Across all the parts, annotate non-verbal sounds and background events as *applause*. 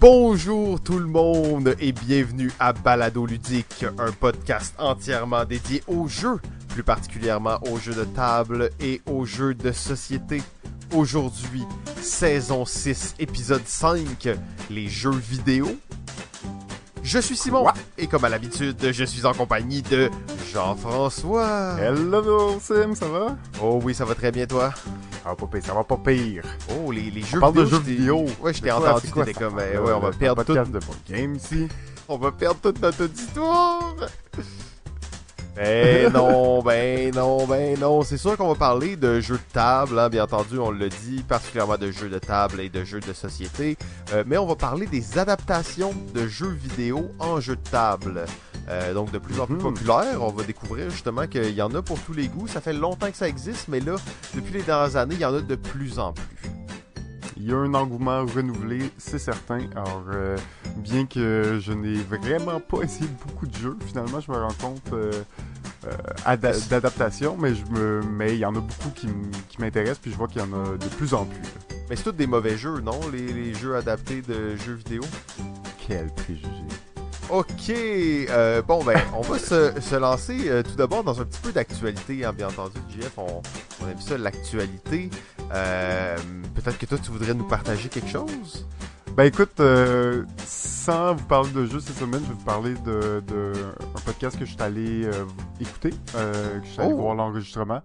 Bonjour tout le monde et bienvenue à Balado Ludique, un podcast entièrement dédié aux jeux, plus particulièrement aux jeux de table et aux jeux de société. Aujourd'hui, saison 6, épisode 5, les jeux vidéo. Je suis Simon et comme à l'habitude, je suis en compagnie de Jean-François. Hello Sim, ça va? Oh oui, ça va très bien toi? Ça va pas pire, ça va pas pire. Oh, les, les jeux On parle de vidéo. jeux je t'ai- vidéo. Ouais, je t'ai entendu, t'étais comme, Euh, ouais, on va le perdre tout. de game ici. On va perdre toute notre auditoire. Ben non, *laughs* ben non, ben non. C'est sûr qu'on va parler de jeux de table, hein, bien entendu, on l'a dit, particulièrement de jeux de table et de jeux de société. Euh, mais on va parler des adaptations de jeux vidéo en jeux de table. Euh, donc de plus en plus Mhm. populaire, on va découvrir justement qu'il y en a pour tous les goûts. Ça fait longtemps que ça existe, mais là, depuis les dernières années, il y en a de plus en plus. Il y a un engouement renouvelé, c'est certain. Alors, euh, bien que je n'ai vraiment pas essayé beaucoup de jeux, finalement, je me rends compte euh, ada- d'adaptation, mais je me, mais il y en a beaucoup qui, m'intéressent, puis je vois qu'il y en a de plus en plus. là. Mais c'est tous des mauvais jeux, non? Les, les jeux adaptés de jeux vidéo? Quel préjugé. Ok, euh, bon ben, on va se, se lancer euh, tout d'abord dans un petit peu d'actualité, hein, bien entendu, JF, on, on a vu ça, l'actualité. Euh, Peut-être que toi, tu voudrais nous partager quelque chose? Ben écoute, euh, sans vous parler de jeux cette semaine, je vais vous parler de, de un podcast que je suis allé euh, écouter, euh, que je suis allé Oh! voir l'enregistrement,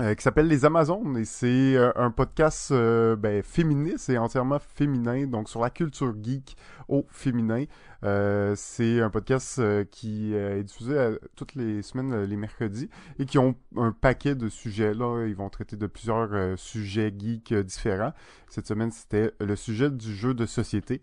euh, qui s'appelle Les Amazones et c'est euh, un podcast euh, ben, féministe et entièrement féminin, donc sur la culture geek au féminin. Euh, c'est un podcast euh, qui euh, est diffusé toutes les semaines, les mercredis, et qui ont un paquet de sujets. Là, ils vont traiter de plusieurs sujets geeks différents. Cette semaine, c'était le sujet du jeu de société.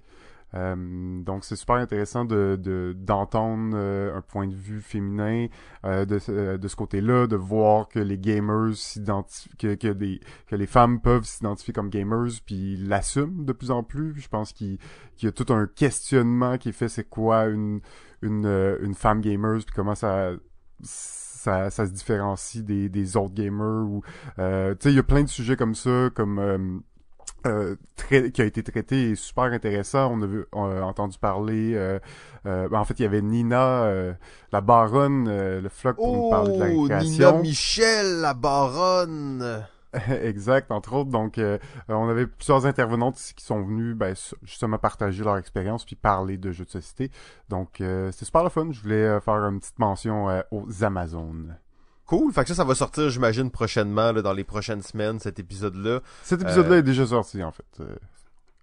Euh, donc c'est super intéressant de de- d'entendre euh, un point de vue féminin euh, de, euh, de ce côté-là, de voir que les gamers s'identifient, que, que, des- que les femmes peuvent s'identifier comme gamers, puis l'assument de plus en plus. Je pense qu'il qu'il y a tout un questionnement qui est fait, c'est quoi une une, euh, une femme gamer, puis comment ça ça, ça se différencie des, des autres gamers ou euh, tu sais il y a plein de sujets comme ça comme euh, euh, très- qui a été traité et super intéressant. On a, vu, on a entendu parler. euh, euh, ben, en fait, il y avait Nina, euh, la baronne, euh, le floc pour nous parler de la Oh, Nina. Michel, la baronne! *laughs* exact, entre autres. Donc, euh, euh, on avait plusieurs intervenantes ici qui sont venus ben, justement partager leur expérience puis parler de jeux de société. Donc, euh, c'était super le fun. Je voulais euh, faire une petite mention euh, aux Amazones. Cool, fait que ça, ça va sortir, j'imagine, prochainement, là, dans les prochaines semaines, cet épisode-là. Cet épisode-là Euh, est déjà sorti, en fait. Euh,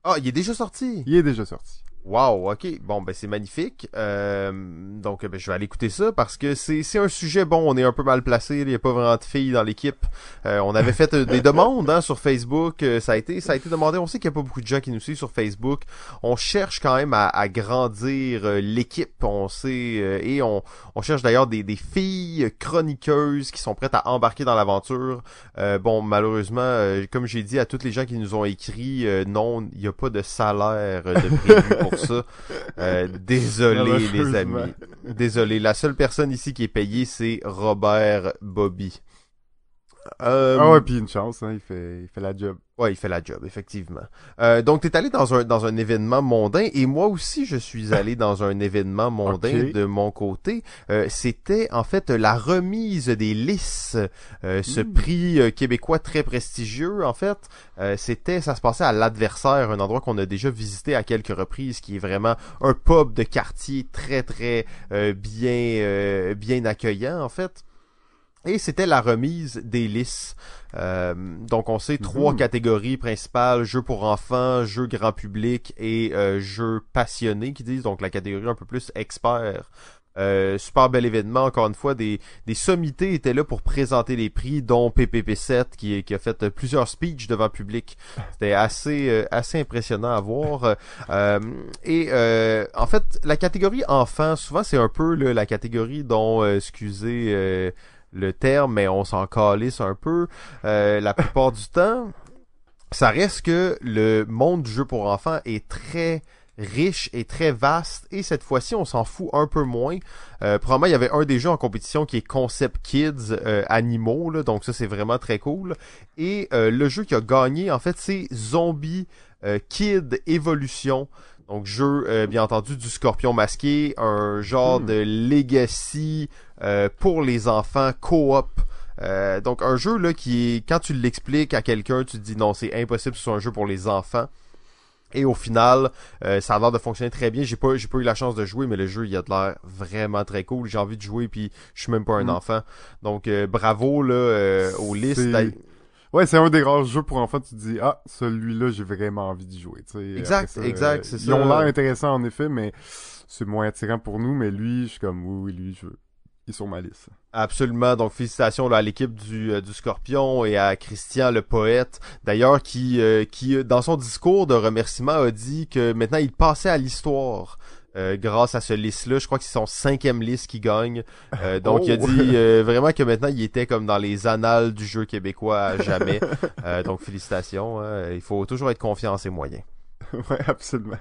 Ah, il est déjà sorti! il est déjà sorti. Wow, ok. Bon, ben c'est magnifique. Euh, donc, ben, je vais aller écouter ça parce que c'est un sujet bon. On est un peu mal placé. Il n'y a pas vraiment de filles dans l'équipe. Euh, on avait fait euh, des demandes hein, sur Facebook. Ça a été ça a été demandé. On sait qu'il n'y a pas beaucoup de gens qui nous suivent sur Facebook. On cherche quand même à, grandir l'équipe. On sait et on, cherche d'ailleurs des, filles chroniqueuses qui sont prêtes à embarquer dans l'aventure. Bon, malheureusement, comme j'ai dit à toutes les gens qui nous ont écrit, non, il n'y a pas de salaire de prévu *laughs* ça. Euh, désolé les amis. Désolé. La seule personne ici qui est payée, c'est Robert Bobby. Euh, Ah ouais, puis une chance, hein, il fait, il fait la job. Ouais, il fait la job, effectivement. Euh, donc, t'es allé dans un, dans un événement mondain, et moi aussi, je suis allé *laughs* dans un événement mondain de mon côté. Euh, C'était, en fait, la remise des Lys, euh, ce Mm. prix euh, québécois très prestigieux, en fait. Euh, C'était, ça se passait à l'Adversaire, un endroit qu'on a déjà visité à quelques reprises, qui est vraiment un pub de quartier très, très euh, bien, euh, bien accueillant, en fait. Et c'était la remise des Lys. Euh, donc on sait trois Mhm. catégories principales jeux pour enfants, jeux grand public et euh, jeux passionnés qui disent donc la catégorie un peu plus expert. Euh, super bel événement encore une fois des des sommités étaient là pour présenter les prix dont PPP7 qui qui a fait plusieurs speeches devant public. C'était assez euh, assez impressionnant à voir Euh, et euh, en fait la catégorie enfant souvent c'est un peu là, la catégorie dont euh, excusez euh, le terme, mais on s'en calisse un peu euh, la plupart du temps. Ça reste que le monde du jeu pour enfants est très riche et très vaste et cette fois-ci on s'en fout un peu moins. Euh, probablement il y avait un des jeux en compétition qui est Concept Kids euh, Animaux donc ça c'est vraiment très cool. Et euh, le jeu qui a gagné en fait c'est Zombie Kid Evolution. Donc jeu euh, bien entendu du Scorpion masqué, un genre Hmm. de legacy euh, pour les enfants coop. Euh, donc un jeu là qui est quand tu l'expliques à quelqu'un, tu te dis non c'est impossible, que ce soit un jeu pour les enfants. Et au final, euh, ça a l'air de fonctionner très bien. J'ai pas, j'ai pas eu la chance de jouer, mais le jeu, il a de l'air vraiment très cool. J'ai envie de jouer, puis je suis même pas un Mm. enfant. Donc, euh, bravo là euh, aux listes. Ouais, c'est un des rares jeux pour enfants, tu te dis, ah, celui-là, j'ai vraiment envie d'y jouer. tu sais. Exact, ça, exact, euh, c'est Ils ont ça. l'air intéressants, en effet, mais c'est moins attirant pour nous. Mais lui, je suis comme, oui, oui, lui, je... il est sur ma liste. Absolument. Donc félicitations là, à l'équipe du, euh, du Scorpion et à Christian le poète. D'ailleurs, qui, euh, qui euh, dans son discours de remerciement a dit que maintenant il passait à l'histoire. Euh, grâce à ce liste-là, je crois que c'est son cinquième liste qui gagne. Euh, donc il a Oh. dit euh, vraiment que maintenant il était comme dans les annales du jeu québécois à jamais. *laughs* Euh, donc félicitations. hein. Il faut toujours être confiant en ses moyens. *laughs* ouais, absolument.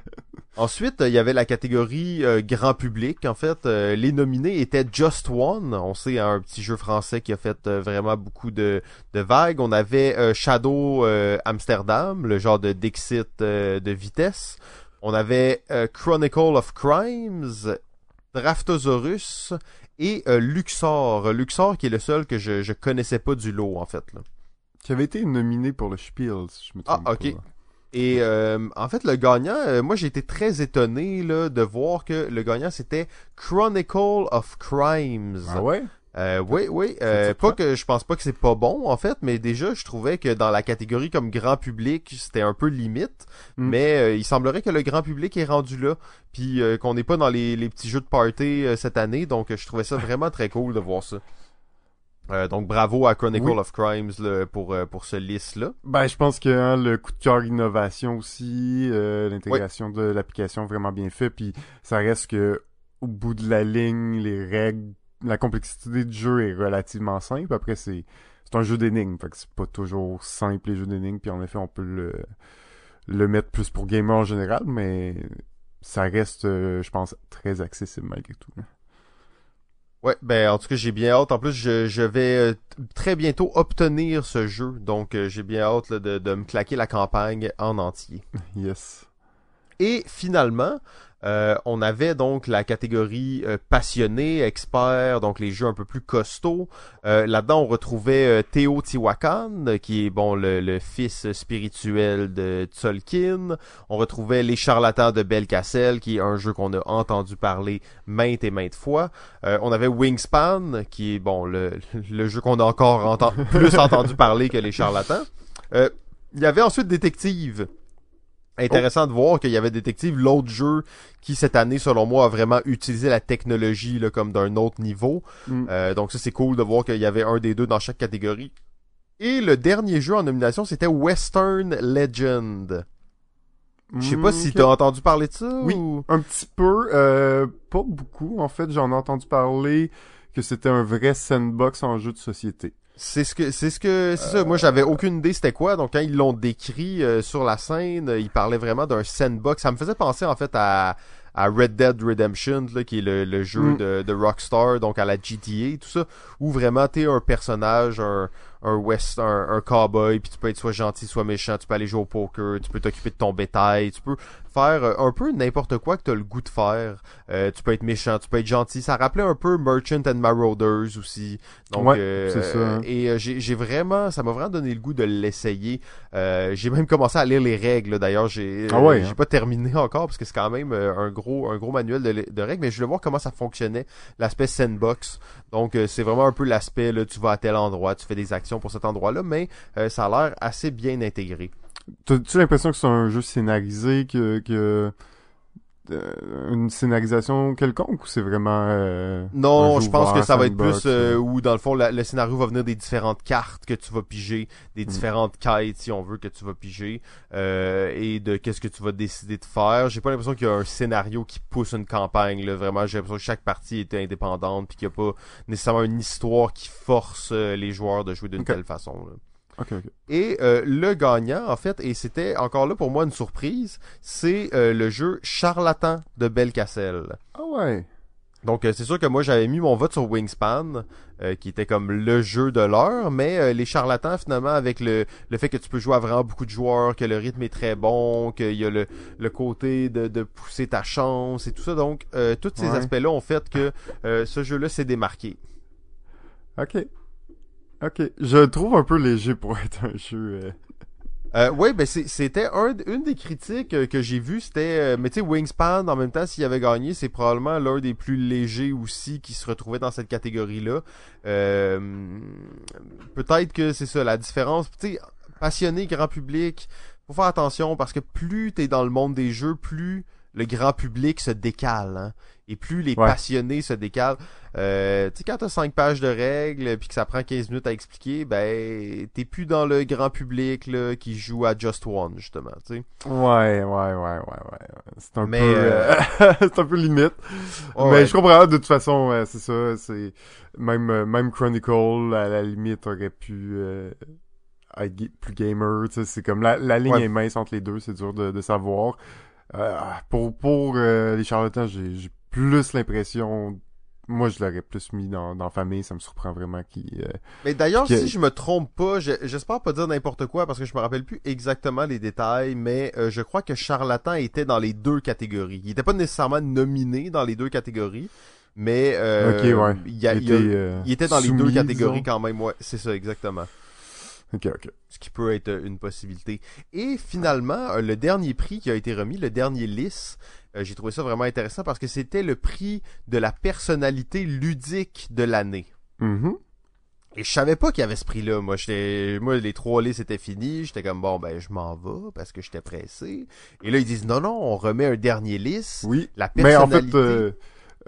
Ensuite, il y avait la catégorie euh, grand public. En fait, euh, les nominés étaient Just One. On sait un petit jeu français qui a fait euh, vraiment beaucoup de, de vagues. On avait Shadow Amsterdam, le genre de Dixit de vitesse. On avait euh, Chronicle of Crimes, Draftosaurus et euh, Luxor. Luxor qui est le seul que je, je connaissais pas du lot en fait. Là. Qui avait été nominé pour le Spiel, si je me Ah, trompe ok. pas. Et euh, en fait, le gagnant, euh, moi j'ai été très étonné là, de voir que le gagnant c'était Chronicle of Crimes. Ah ouais? Euh, oui, oui. euh, pas que je pense pas que c'est pas bon en fait, mais déjà je trouvais que dans la catégorie comme grand public c'était un peu limite. Mm. Mais euh, il semblerait que le grand public est rendu là, puis euh, qu'on n'est pas dans les, les petits jeux de party euh, cette année, donc je trouvais ça vraiment très cool de voir ça. Euh, donc bravo à Chronicle Oui. of Crimes là, pour pour ce liste là. Ben, je pense que hein, le coup de cœur innovation aussi, euh, l'intégration de l'application vraiment bien fait, puis ça reste que au bout de la ligne, les règles, la complexité du jeu est relativement simple. Après, c'est c'est un jeu d'énigmes, fait que c'est pas toujours simple les jeux d'énigmes, puis en effet, on peut le le mettre plus pour gamer en général, mais ça reste, euh, je pense, très accessible malgré tout. là. Ouais, ben en tout cas j'ai bien hâte. En plus, je, je vais euh, très bientôt obtenir ce jeu, donc euh, j'ai bien hâte là, de, de me claquer la campagne en entier. *laughs* Yes. Et finalement, euh, on avait donc la catégorie euh, passionné, expert, donc les jeux un peu plus costauds. Euh, Là-dedans, on retrouvait euh, Théo euh, qui est bon le, fils spirituel de Tolkien. On retrouvait Les Charlatans de Belcacel, qui est un jeu qu'on a entendu parler maintes et maintes fois. Euh, on avait Wingspan, qui est bon le, jeu qu'on a encore *laughs* plus entendu parler que Les Charlatans. Il y avait ensuite Détective. Intéressant de voir qu'il y avait Détective, l'autre jeu qui cette année, selon moi, a vraiment utilisé la technologie là, comme d'un autre niveau. Mm. Euh, donc ça c'est cool de voir qu'il y avait un des deux dans chaque catégorie. Et le dernier jeu en nomination, c'était Western Legend. Je sais pas si Mm, ok. t'as entendu parler de ça Oui. ou... Un petit peu, euh, pas beaucoup. En fait, j'en ai entendu parler que c'était un vrai sandbox en jeu de société. C'est ce que c'est ce que c'est ça. Moi, j'avais aucune idée c'était quoi. Donc quand ils l'ont décrit euh, sur la scène, euh, ils parlaient vraiment d'un sandbox. Ça me faisait penser en fait à à Red Dead Redemption, là, qui est le, le jeu Mm. de, de Rockstar, donc à la GTA tout ça, où vraiment t'es un personnage, un, un west, un, un cowboy, puis tu peux être soit gentil, soit méchant, tu peux aller jouer au poker, tu peux t'occuper de ton bétail, tu peux faire euh, un peu n'importe quoi que t'as le goût de faire. Euh, tu peux être méchant, tu peux être gentil. Ça rappelait un peu Merchant and Marauders aussi. Donc, Ouais, euh, c'est ça, hein. Et euh, j'ai j'ai vraiment, ça m'a vraiment donné le goût de l'essayer. Euh, j'ai même commencé à lire les règles. là. D'ailleurs, j'ai Ah ouais, euh, j'ai hein. pas terminé *laughs* encore parce que c'est quand même un gros un gros manuel de, de règles, mais je voulais voir comment ça fonctionnait l'aspect sandbox. Donc euh, c'est vraiment un peu l'aspect là, tu vas à tel endroit, tu fais des actions pour cet endroit-là, mais euh, ça a l'air assez bien intégré. T'as-tu l'impression que c'est un jeu scénarisé, que, que euh, une scénarisation quelconque ou c'est vraiment euh, Non, je pense que ça va être plus euh, euh? où dans le fond la- le scénario va venir des différentes cartes que tu vas piger, des Mm. différentes quêtes si on veut que tu vas piger euh, et de qu'est-ce que tu vas décider de faire. J'ai pas l'impression qu'il y a un scénario qui pousse une campagne là, vraiment j'ai l'impression que chaque partie était indépendante puis qu'il y a pas nécessairement une histoire qui force les joueurs de jouer d'une telle façon. là. Ok, ok. Et euh, le gagnant, en fait, et c'était encore là pour moi une surprise, c'est euh, le jeu Charlatan de Belcacel. Ah ouais. Donc euh, c'est sûr que moi j'avais mis mon vote sur Wingspan, euh, qui était comme le jeu de l'heure, mais euh, les charlatans finalement avec le, le fait que tu peux jouer à vraiment beaucoup de joueurs, que le rythme est très bon, qu'il y a le, le côté de, de pousser ta chance et tout ça. Donc tous ces Ouais. aspects-là ont fait que ce jeu-là s'est démarqué. Ok. Ok. Je le trouve un peu léger pour *laughs* être un jeu. euh, Euh, oui, ben c'était un, une des critiques euh, que j'ai vues, c'était, euh, mais tu sais, Wingspan, en même temps, s'il avait gagné, c'est probablement l'un des plus légers aussi qui se retrouvait dans cette catégorie-là. Euh, Peut-être que c'est ça, la différence. Tu sais, passionné, grand public, faut faire attention parce que plus t'es dans le monde des jeux, plus le grand public se décale, hein, et plus les Ouais. passionnés se décalent. Euh, tu sais, quand t'as 5 pages de règles, puis que ça prend 15 minutes à expliquer, ben, t'es plus dans le grand public, là, qui joue à Just One, justement, tu sais. Ouais, ouais, ouais, ouais, ouais. C'est un Mais, peu, euh, euh, *laughs* c'est un peu limite. Ouais, mais ouais. je comprends. De toute façon, ouais, c'est ça. C'est même, euh, même Chronicle, à la limite, aurait pu euh, plus gamer. Tu sais, c'est comme la, la ligne Ouais. est mince entre les deux. C'est dur de, de savoir. Euh, pour pour euh, les charlatans, j'ai plus l'impression. Moi, je l'aurais plus mis dans, dans famille. Ça me surprend vraiment qu'il. euh, Mais d'ailleurs, si je me trompe pas, je- j'espère pas dire n'importe quoi parce que je me rappelle plus exactement les détails, mais euh, je crois que Charlatan était dans les deux catégories. Il était pas nécessairement nominé dans les deux catégories, mais euh, Ok, ouais. il, y a- il il y a- était, euh, il était dans les deux catégories disons. quand même. Ouais, c'est ça exactement. Ok, ok. Ce qui peut être une possibilité. Et finalement, euh, le dernier prix qui a été remis, le dernier lys, euh, j'ai trouvé ça vraiment intéressant parce que c'était le prix de la personnalité ludique de l'année. Mhm. Et je savais pas qu'il y avait ce prix-là. Moi, j'étais, moi, les trois listes étaient finis. J'étais comme bon, ben, je m'en vais parce que j'étais pressé. Et là, ils disent non, non, on remet un dernier liste. Oui. La Mais en personnalité. fait, euh,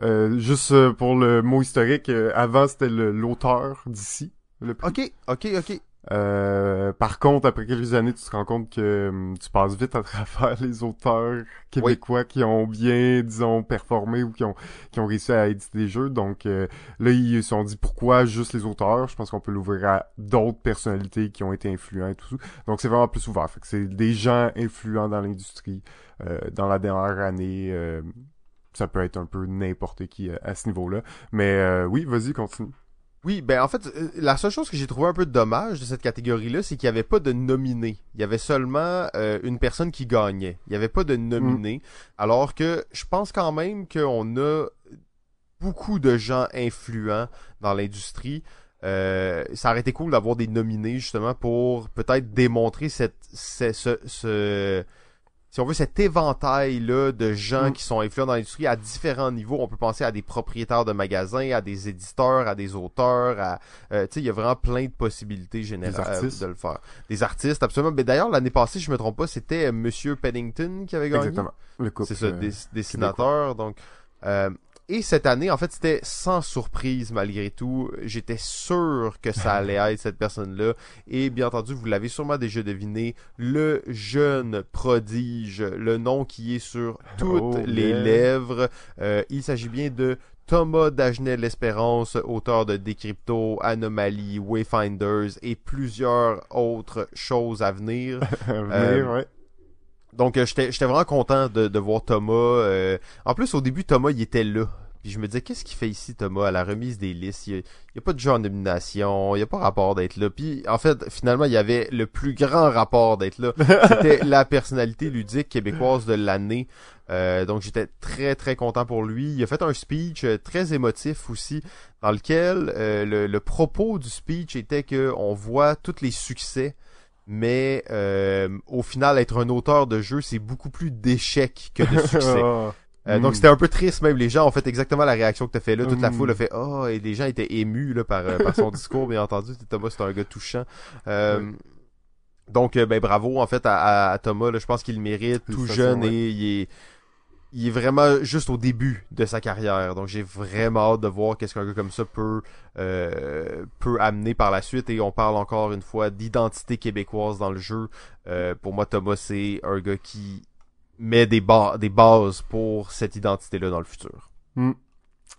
euh, juste euh, pour le mot historique, euh, avant c'était l'auteur d'ici. Le prix. Ok, ok, ok. Euh, par contre, après quelques années, tu te rends compte que hum, tu passes vite à travers *laughs* les auteurs québécois qui ont bien, disons, performé ou qui ont qui ont réussi à éditer des jeux. Donc euh, là, ils se sont dit pourquoi juste les auteurs? Je pense qu'on peut l'ouvrir à d'autres personnalités qui ont été influents et tout. Donc c'est vraiment plus ouvert. Fait que c'est des gens influents dans l'industrie euh, dans la dernière année. euh, ça peut être un peu n'importe qui euh, à ce niveau-là. Mais oui, vas-y, continue. Oui, ben en fait, euh, la seule chose que j'ai trouvé un peu dommage de cette catégorie-là, c'est qu'il n'y avait pas de nominé. Il y avait seulement euh, une personne qui gagnait. Il n'y avait pas de nominé. Alors que je pense quand même qu'on a beaucoup de gens influents dans l'industrie. Euh, ça aurait été cool d'avoir des nominés justement pour peut-être démontrer cette, ce, ce, ce- si on veut cet éventail là de gens Mm. qui sont influents dans l'industrie à différents niveaux. On peut penser à des propriétaires de magasins, à des éditeurs, à des auteurs, à euh, tu sais il y a vraiment plein de possibilités générales artistes. de le faire. Des artistes absolument. Mais d'ailleurs l'année passée, je me trompe pas, c'était euh, Monsieur Pennington qui avait gagné. Exactement. Le couple. C'est ça, euh, des, dessinateur. Donc, euh, et cette année, en fait, c'était sans surprise malgré tout. J'étais sûr que ça *laughs* allait être cette personne-là. Et bien entendu, vous l'avez sûrement déjà deviné, le jeune prodige, le nom qui est sur toutes Oh, les yeah. lèvres. Euh, il s'agit bien de Thomas Dagenais-L'Espérance, auteur de Décrypto, Anomalie, Wayfinders et plusieurs autres choses à venir. *laughs* venir, Euh, ouais. Donc, euh, j'étais j'étais vraiment content de, de voir Thomas. euh, En plus, au début, Thomas, il était là. Puis je me disais, qu'est-ce qu'il fait ici, Thomas, à la remise des listes? Il n'y a, il y a pas de genre de nomination, il n'y a pas rapport d'être là. Puis, en fait, finalement, il y avait le plus grand rapport d'être là. *laughs* C'était la personnalité ludique québécoise de l'année. Euh, donc, j'étais très, très content pour lui. Il a fait un speech très émotif aussi, dans lequel euh, le, le propos du speech était que on voit tous les succès mais euh, au final, être un auteur de jeu, c'est beaucoup plus d'échecs que de *laughs* succès. Ah. Euh, Donc Mm. c'était un peu triste même. Les gens ont fait exactement la réaction que t'as fait là. Toute la Mm. foule a fait oh et les gens étaient émus là par, euh, par son discours. Bien entendu, Thomas c'est un gars touchant. Euh, Donc euh, ben bravo en fait à, à- à Thomas. Là, je pense qu'il le mérite. Tout jeune ouais. et il est il est vraiment juste au début de sa carrière. Donc j'ai vraiment hâte de voir qu'est-ce qu'un gars comme ça peut euh, peut amener par la suite. Et on parle encore une fois d'identité québécoise dans le jeu. Euh, pour moi, Thomas c'est un gars qui met des, ba- des bases pour cette identité-là dans le futur. Hmm.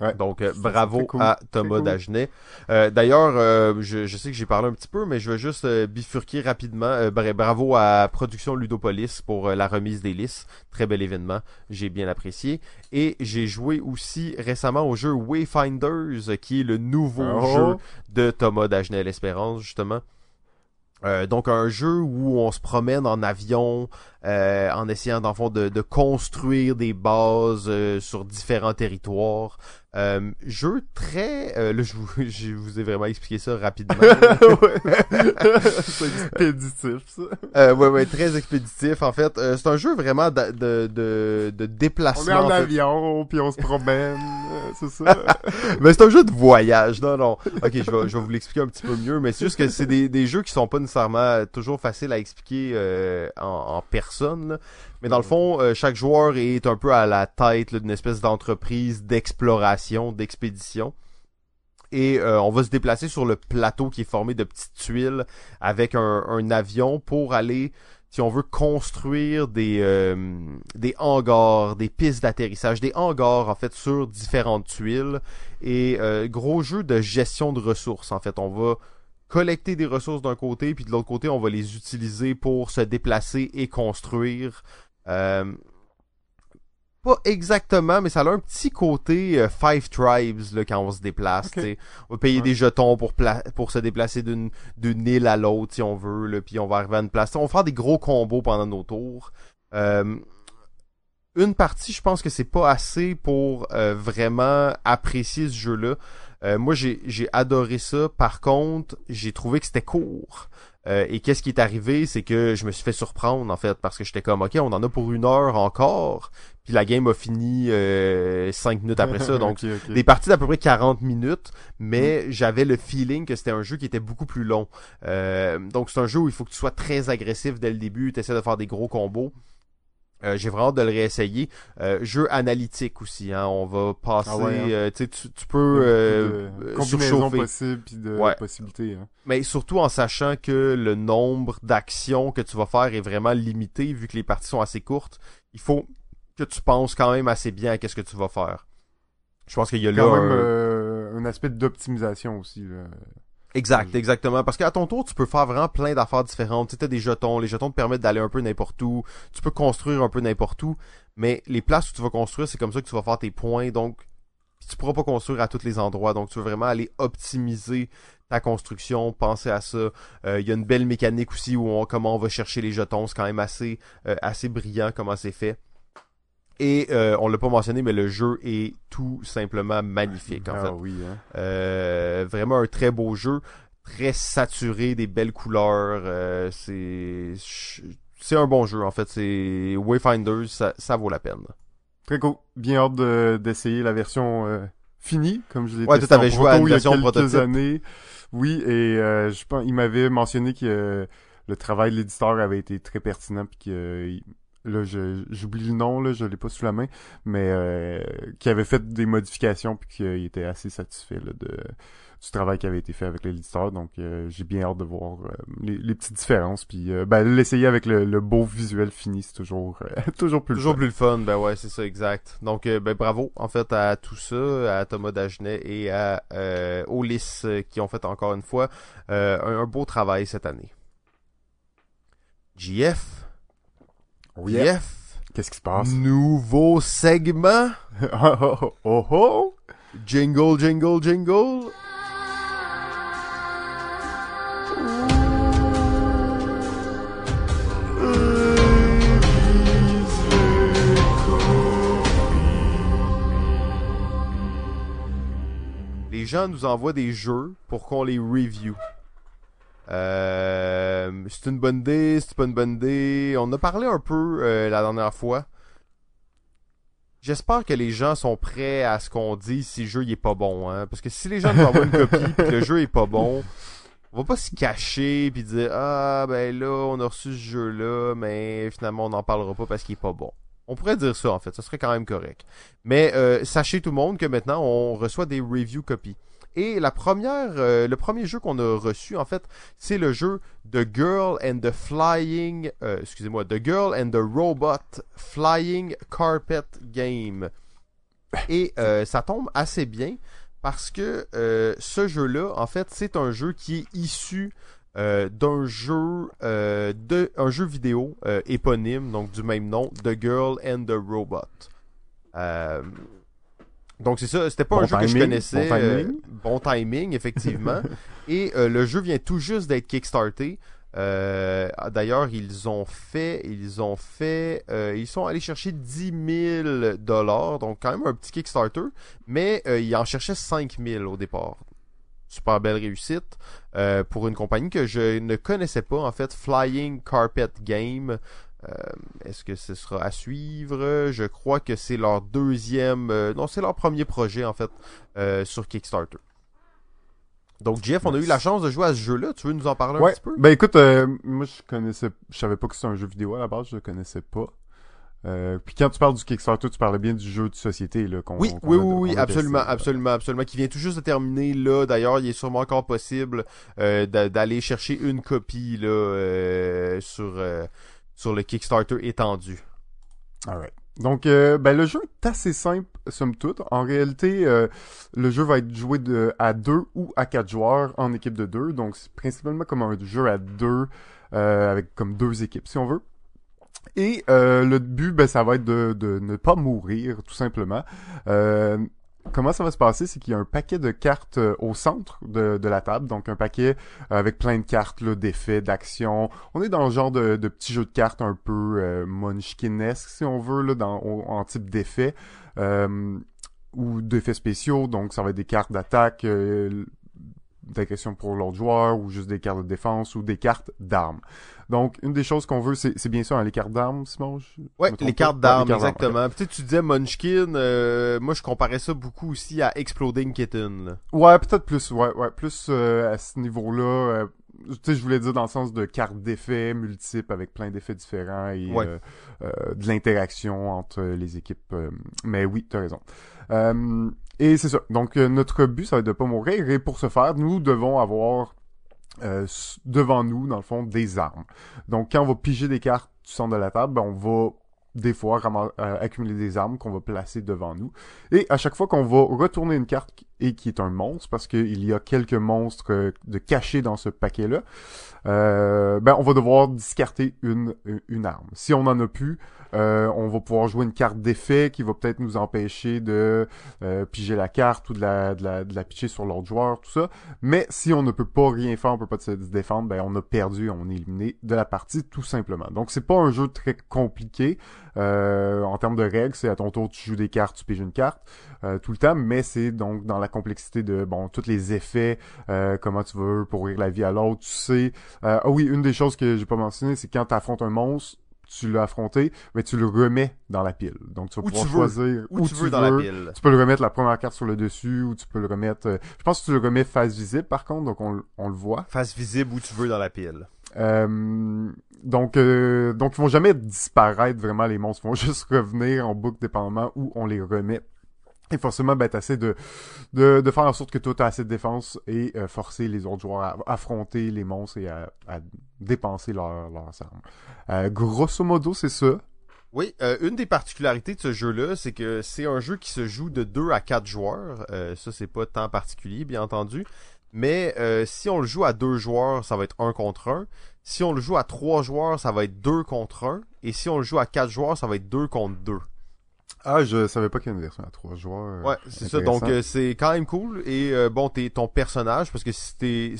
Ouais. Donc, euh, bravo cool. à Thomas cool. Dagenet. Euh, D'ailleurs, euh, je, je sais que j'ai parlé un petit peu, mais je veux juste bifurquer rapidement. Euh, bra- bravo à Production Ludopolis pour la remise des listes. Très bel événement. J'ai bien apprécié. Et j'ai joué aussi récemment au jeu Wayfinders, qui est le nouveau Oh. jeu de Thomas Dagenet l'Espérance, justement. Euh, donc un jeu où on se promène en avion euh, en essayant dans le fond de, de construire des bases euh, sur différents territoires. Euh, jeu très... euh, là, je vous, *laughs* je vous ai vraiment expliqué ça rapidement. *laughs* *laughs* c'est expéditif, ça. euh, ouais, ouais, très expéditif. En fait, Euh, c'est un jeu vraiment de, de, de, de On déplacement. est en en fait. avion, puis on se promène, euh, c'est ça. Mais c'est un jeu de voyage, non, non. Ok, je vais, je vais vous l'expliquer un petit peu mieux, mais c'est juste que c'est des, des jeux qui sont pas nécessairement toujours faciles à expliquer euh, en, en personne. là. Mais dans le fond, euh, chaque joueur est un peu à la tête d'une espèce d'entreprise d'exploration, d'expédition. Et euh, on va se déplacer sur le plateau qui est formé de petites tuiles avec un, un avion pour aller, si on veut, construire des, euh, des hangars, des pistes d'atterrissage, des hangars en fait sur différentes tuiles. Et euh, gros jeu de gestion de ressources en fait. On va collecter des ressources d'un côté, puis de l'autre côté, on va les utiliser pour se déplacer et construire. Euh, pas exactement, mais ça a un petit côté euh, Five Tribes là, quand on se déplace. On va payer Ouais. des jetons pour, pla- pour se déplacer d'une île à l'autre si on veut, là, puis on va arriver à une place. T'sais, On va faire des gros combos pendant nos tours. Euh, une partie, je pense que c'est pas assez pour euh, vraiment apprécier ce jeu-là. Moi, j'ai adoré ça. Par contre, j'ai trouvé que c'était court. Euh, et qu'est-ce qui est arrivé, c'est que je me suis fait surprendre en fait parce que j'étais comme ok, on en a pour une heure encore, puis la game a fini euh, cinq minutes après ça, *laughs* donc des parties d'à peu près 40 minutes, mais j'avais le feeling que c'était un jeu qui était beaucoup plus long. Euh, donc c'est un jeu où il faut que tu sois très agressif dès le début, tu essaies de faire des gros combos. Euh, j'ai vraiment hâte de le réessayer. Euh, jeu analytique aussi, hein. On va passer, Ah ouais, hein. euh, tu tu, peux euh, de euh, combinaisons possibles puis de Ouais. possibilités. Hein. Mais surtout en sachant que le nombre d'actions que tu vas faire est vraiment limité, vu que les parties sont assez courtes. Il faut que tu penses quand même assez bien à qu'est-ce que tu vas faire. Je pense qu'il y a là Quand même un- un aspect d'optimisation aussi. Là. Exact, exactement. Parce qu'à ton tour, tu peux faire vraiment plein d'affaires différentes. Tu sais, t'as des jetons. Les jetons te permettent d'aller un peu n'importe où. Tu peux construire un peu n'importe où. Mais les places où tu vas construire, c'est comme ça que tu vas faire tes points. Donc, tu pourras pas construire à tous les endroits. Donc, tu veux vraiment aller optimiser ta construction, penser à ça. Euh, Il y a une belle mécanique aussi où on, comment on va chercher les jetons. C'est quand même assez, euh, assez brillant comment c'est fait. Et euh, on l'a pas mentionné, mais le jeu est tout simplement magnifique en ah fait. oui, hein. Euh, vraiment un très beau jeu, très saturé, des belles couleurs. euh, c'est c'est un bon jeu en fait. C'est Wayfinders, ça, ça vaut la peine. Très cool. Bien hâte de- d'essayer la version euh, finie, comme je l'ai Ouais, testé en joué à il y a quelques prototype. années. Oui, et euh, je pense, il m'avait mentionné que le travail de l'éditeur avait été très pertinent, puis que euh, il- là, je- j'oublie le nom, là, je l'ai pas sous la main, mais euh, qui avait fait des modifications, puis qu'il était assez satisfait là, de du travail qui avait été fait avec l'éditeur. Donc, euh, j'ai bien hâte de voir euh, les, les petites différences, puis euh, ben, l'essayer avec le, le beau visuel fini, c'est toujours euh, *laughs* toujours plus le Toujours fun. plus le fun, ben ouais, c'est ça, exact. Donc, euh, ben bravo en fait à tout ça, à Thomas Dagenet et à euh, Olis euh, qui ont fait encore une fois euh, un, un beau travail cette année. JF, Oh. JF, Qu'est-ce qui se passe? nouveau segment. *laughs* oh, oh, oh, oh. Jingle, jingle, jingle. Les gens nous envoient des jeux pour qu'on les review. Euh, c'est une bonne idée, c'est pas une bonne idée. On a parlé un peu euh, la dernière fois. J'espère que les gens sont prêts à ce qu'on dit si le jeu il est pas bon, hein. Parce que si les gens nous envoient une copie *laughs* pis que le jeu est pas bon, on va pas se cacher puis dire ah ben là on a reçu ce jeu là, mais finalement on n'en parlera pas parce qu'il est pas bon. On pourrait dire ça en fait, ça serait quand même correct. Mais euh, sachez tout le monde que maintenant on reçoit des review copies. Et la première, euh, le premier jeu qu'on a reçu en fait, c'est le jeu The Girl and the Flying, euh, excusez-moi, The Girl and the Robot Flying Carpet Game. Et euh, ça tombe assez bien parce que ce jeu-là, en fait, c'est un jeu qui est issu d'un jeu de un jeu vidéo éponyme, donc du même nom, The Girl and the Robot. Donc c'est ça, c'était pas Bon un jeu que je connaissais. bon euh, timing. bon timing, effectivement. *laughs* Et euh, le jeu vient tout juste d'être kickstarté. Euh, D'ailleurs, ils ont fait, ils ont fait, euh, ils sont allés chercher 10 000 dollars, donc quand même un petit Kickstarter, mais euh, ils en cherchaient 5 000 au départ. Super belle réussite pour une compagnie que je ne connaissais pas en fait, Flying Carpet Game. Euh, Est-ce que ce sera à suivre? Je crois que c'est leur deuxième, euh, non, c'est leur premier projet en fait euh, sur Kickstarter. Donc Jeff, on a eu la chance de jouer à ce jeu-là. Tu veux nous en parler un Ouais. petit peu? Ben écoute, euh, moi je connaissais, je savais pas que c'était un jeu vidéo à la base, je le connaissais pas. Euh, puis quand tu parles du Kickstarter, tu parlais bien du jeu de société là qu'on. Oui, qu'on oui, a- oui, oui, absolument, testé. absolument, absolument, qui vient tout juste de terminer là. D'ailleurs, il est sûrement encore possible euh, d'a- d'aller chercher une copie là sur sur le Kickstarter étendu. Alright. Donc, euh, ben, le jeu est assez simple, somme toute. En réalité, euh, le jeu va être joué de, à deux ou à quatre joueurs en équipe de deux. Donc, c'est principalement comme un jeu à deux, euh, avec comme deux équipes, si on veut. Et euh, le but, ben, ça va être de, de ne pas mourir, tout simplement. Euh, comment ça va se passer, c'est qu'il y a un paquet de cartes euh, au centre de, la table, donc un paquet avec plein de cartes, d'effets, d'actions. On est dans le genre de, de petits jeux de cartes un peu euh, munchkinesque, si on veut, là, en type d'effet. Euh, ou d'effets spéciaux, donc ça va être des cartes d'attaque, euh, d'agression pour l'autre joueur, ou juste des cartes de défense, ou des cartes d'armes. Donc, une des choses qu'on veut, c'est bien sûr hein, les cartes d'armes, Simon? je- Ouais, je les cartes Ouais, d'armes, exactement. Peut-être tu disais Munchkin, euh, moi je comparais ça beaucoup aussi à Exploding Kitten. là. Ouais, peut-être plus, ouais, ouais, plus euh, à ce niveau-là. euh, tu sais, je voulais dire dans le sens de cartes d'effets multiples avec plein d'effets différents et Ouais. euh, euh, de l'interaction entre les équipes. euh, mais oui, t'as raison. Et c'est ça. Donc, euh, notre but, ça va être de pas mourir. Et pour ce faire, nous devons avoir euh, devant nous, dans le fond, des armes. Donc, quand on va piger des cartes du centre de la table, ben, on va des fois euh, accumuler des armes qu'on va placer devant nous. Et à chaque fois qu'on va retourner une carte et qui est un monstre, parce qu'il y a quelques monstres de cachés dans ce paquet-là, euh, ben on va devoir discarter une, une arme. Si on en a plus, euh, on va pouvoir jouer une carte d'effet qui va peut-être nous empêcher de euh, piger la carte ou de la, de la, de la pitcher sur l'autre joueur, tout ça. Mais si on ne peut pas rien faire, on peut pas se défendre, ben on a perdu, on est éliminé de la partie tout simplement. Donc c'est pas un jeu très compliqué euh, en termes de règles. C'est à ton tour tu joues des cartes, tu piges une carte euh, tout le temps, mais c'est donc dans la complexité de bon tous les effets, comment tu veux pourrir la vie à l'autre, tu sais. Ah oui, une des choses que j'ai pas mentionné, c'est quand tu affrontes un monstre tu l'as affronté, mais tu le remets dans la pile. Donc tu vas Où pouvoir tu veux. choisir Où, tu veux dans la pile. tu peux le remettre la première carte sur le dessus ou tu peux le remettre. euh, je pense que tu le remets face visible par contre, donc on, on le voit. Face visible où tu veux dans la pile. Euh, donc euh, donc ils vont jamais disparaître vraiment les monstres, ils vont *laughs* juste revenir en boucle dépendamment où on les remet. Et forcément, ben, t'essaies de, de, de faire en sorte que toi, t'as assez de défense et euh, forcer les autres joueurs à affronter les monstres et à, dépenser leur- leurs armes. Euh, grosso modo, c'est ça. Oui, euh, une des particularités de ce jeu-là, c'est que c'est un jeu qui se joue de 2 à 4 joueurs. Ça, c'est pas tant particulier, bien entendu. Mais si on le joue à 2 joueurs, ça va être 1 contre 1. Si on le joue à 3 joueurs, ça va être 2 contre 1. Et si on le joue à 4 joueurs, ça va être 2 contre 2. Ah, je savais pas qu'il y a une version à trois joueurs. Ouais, c'est ça. Donc euh, c'est quand même cool. Et euh, bon, t'es ton personnage, parce que si t'es.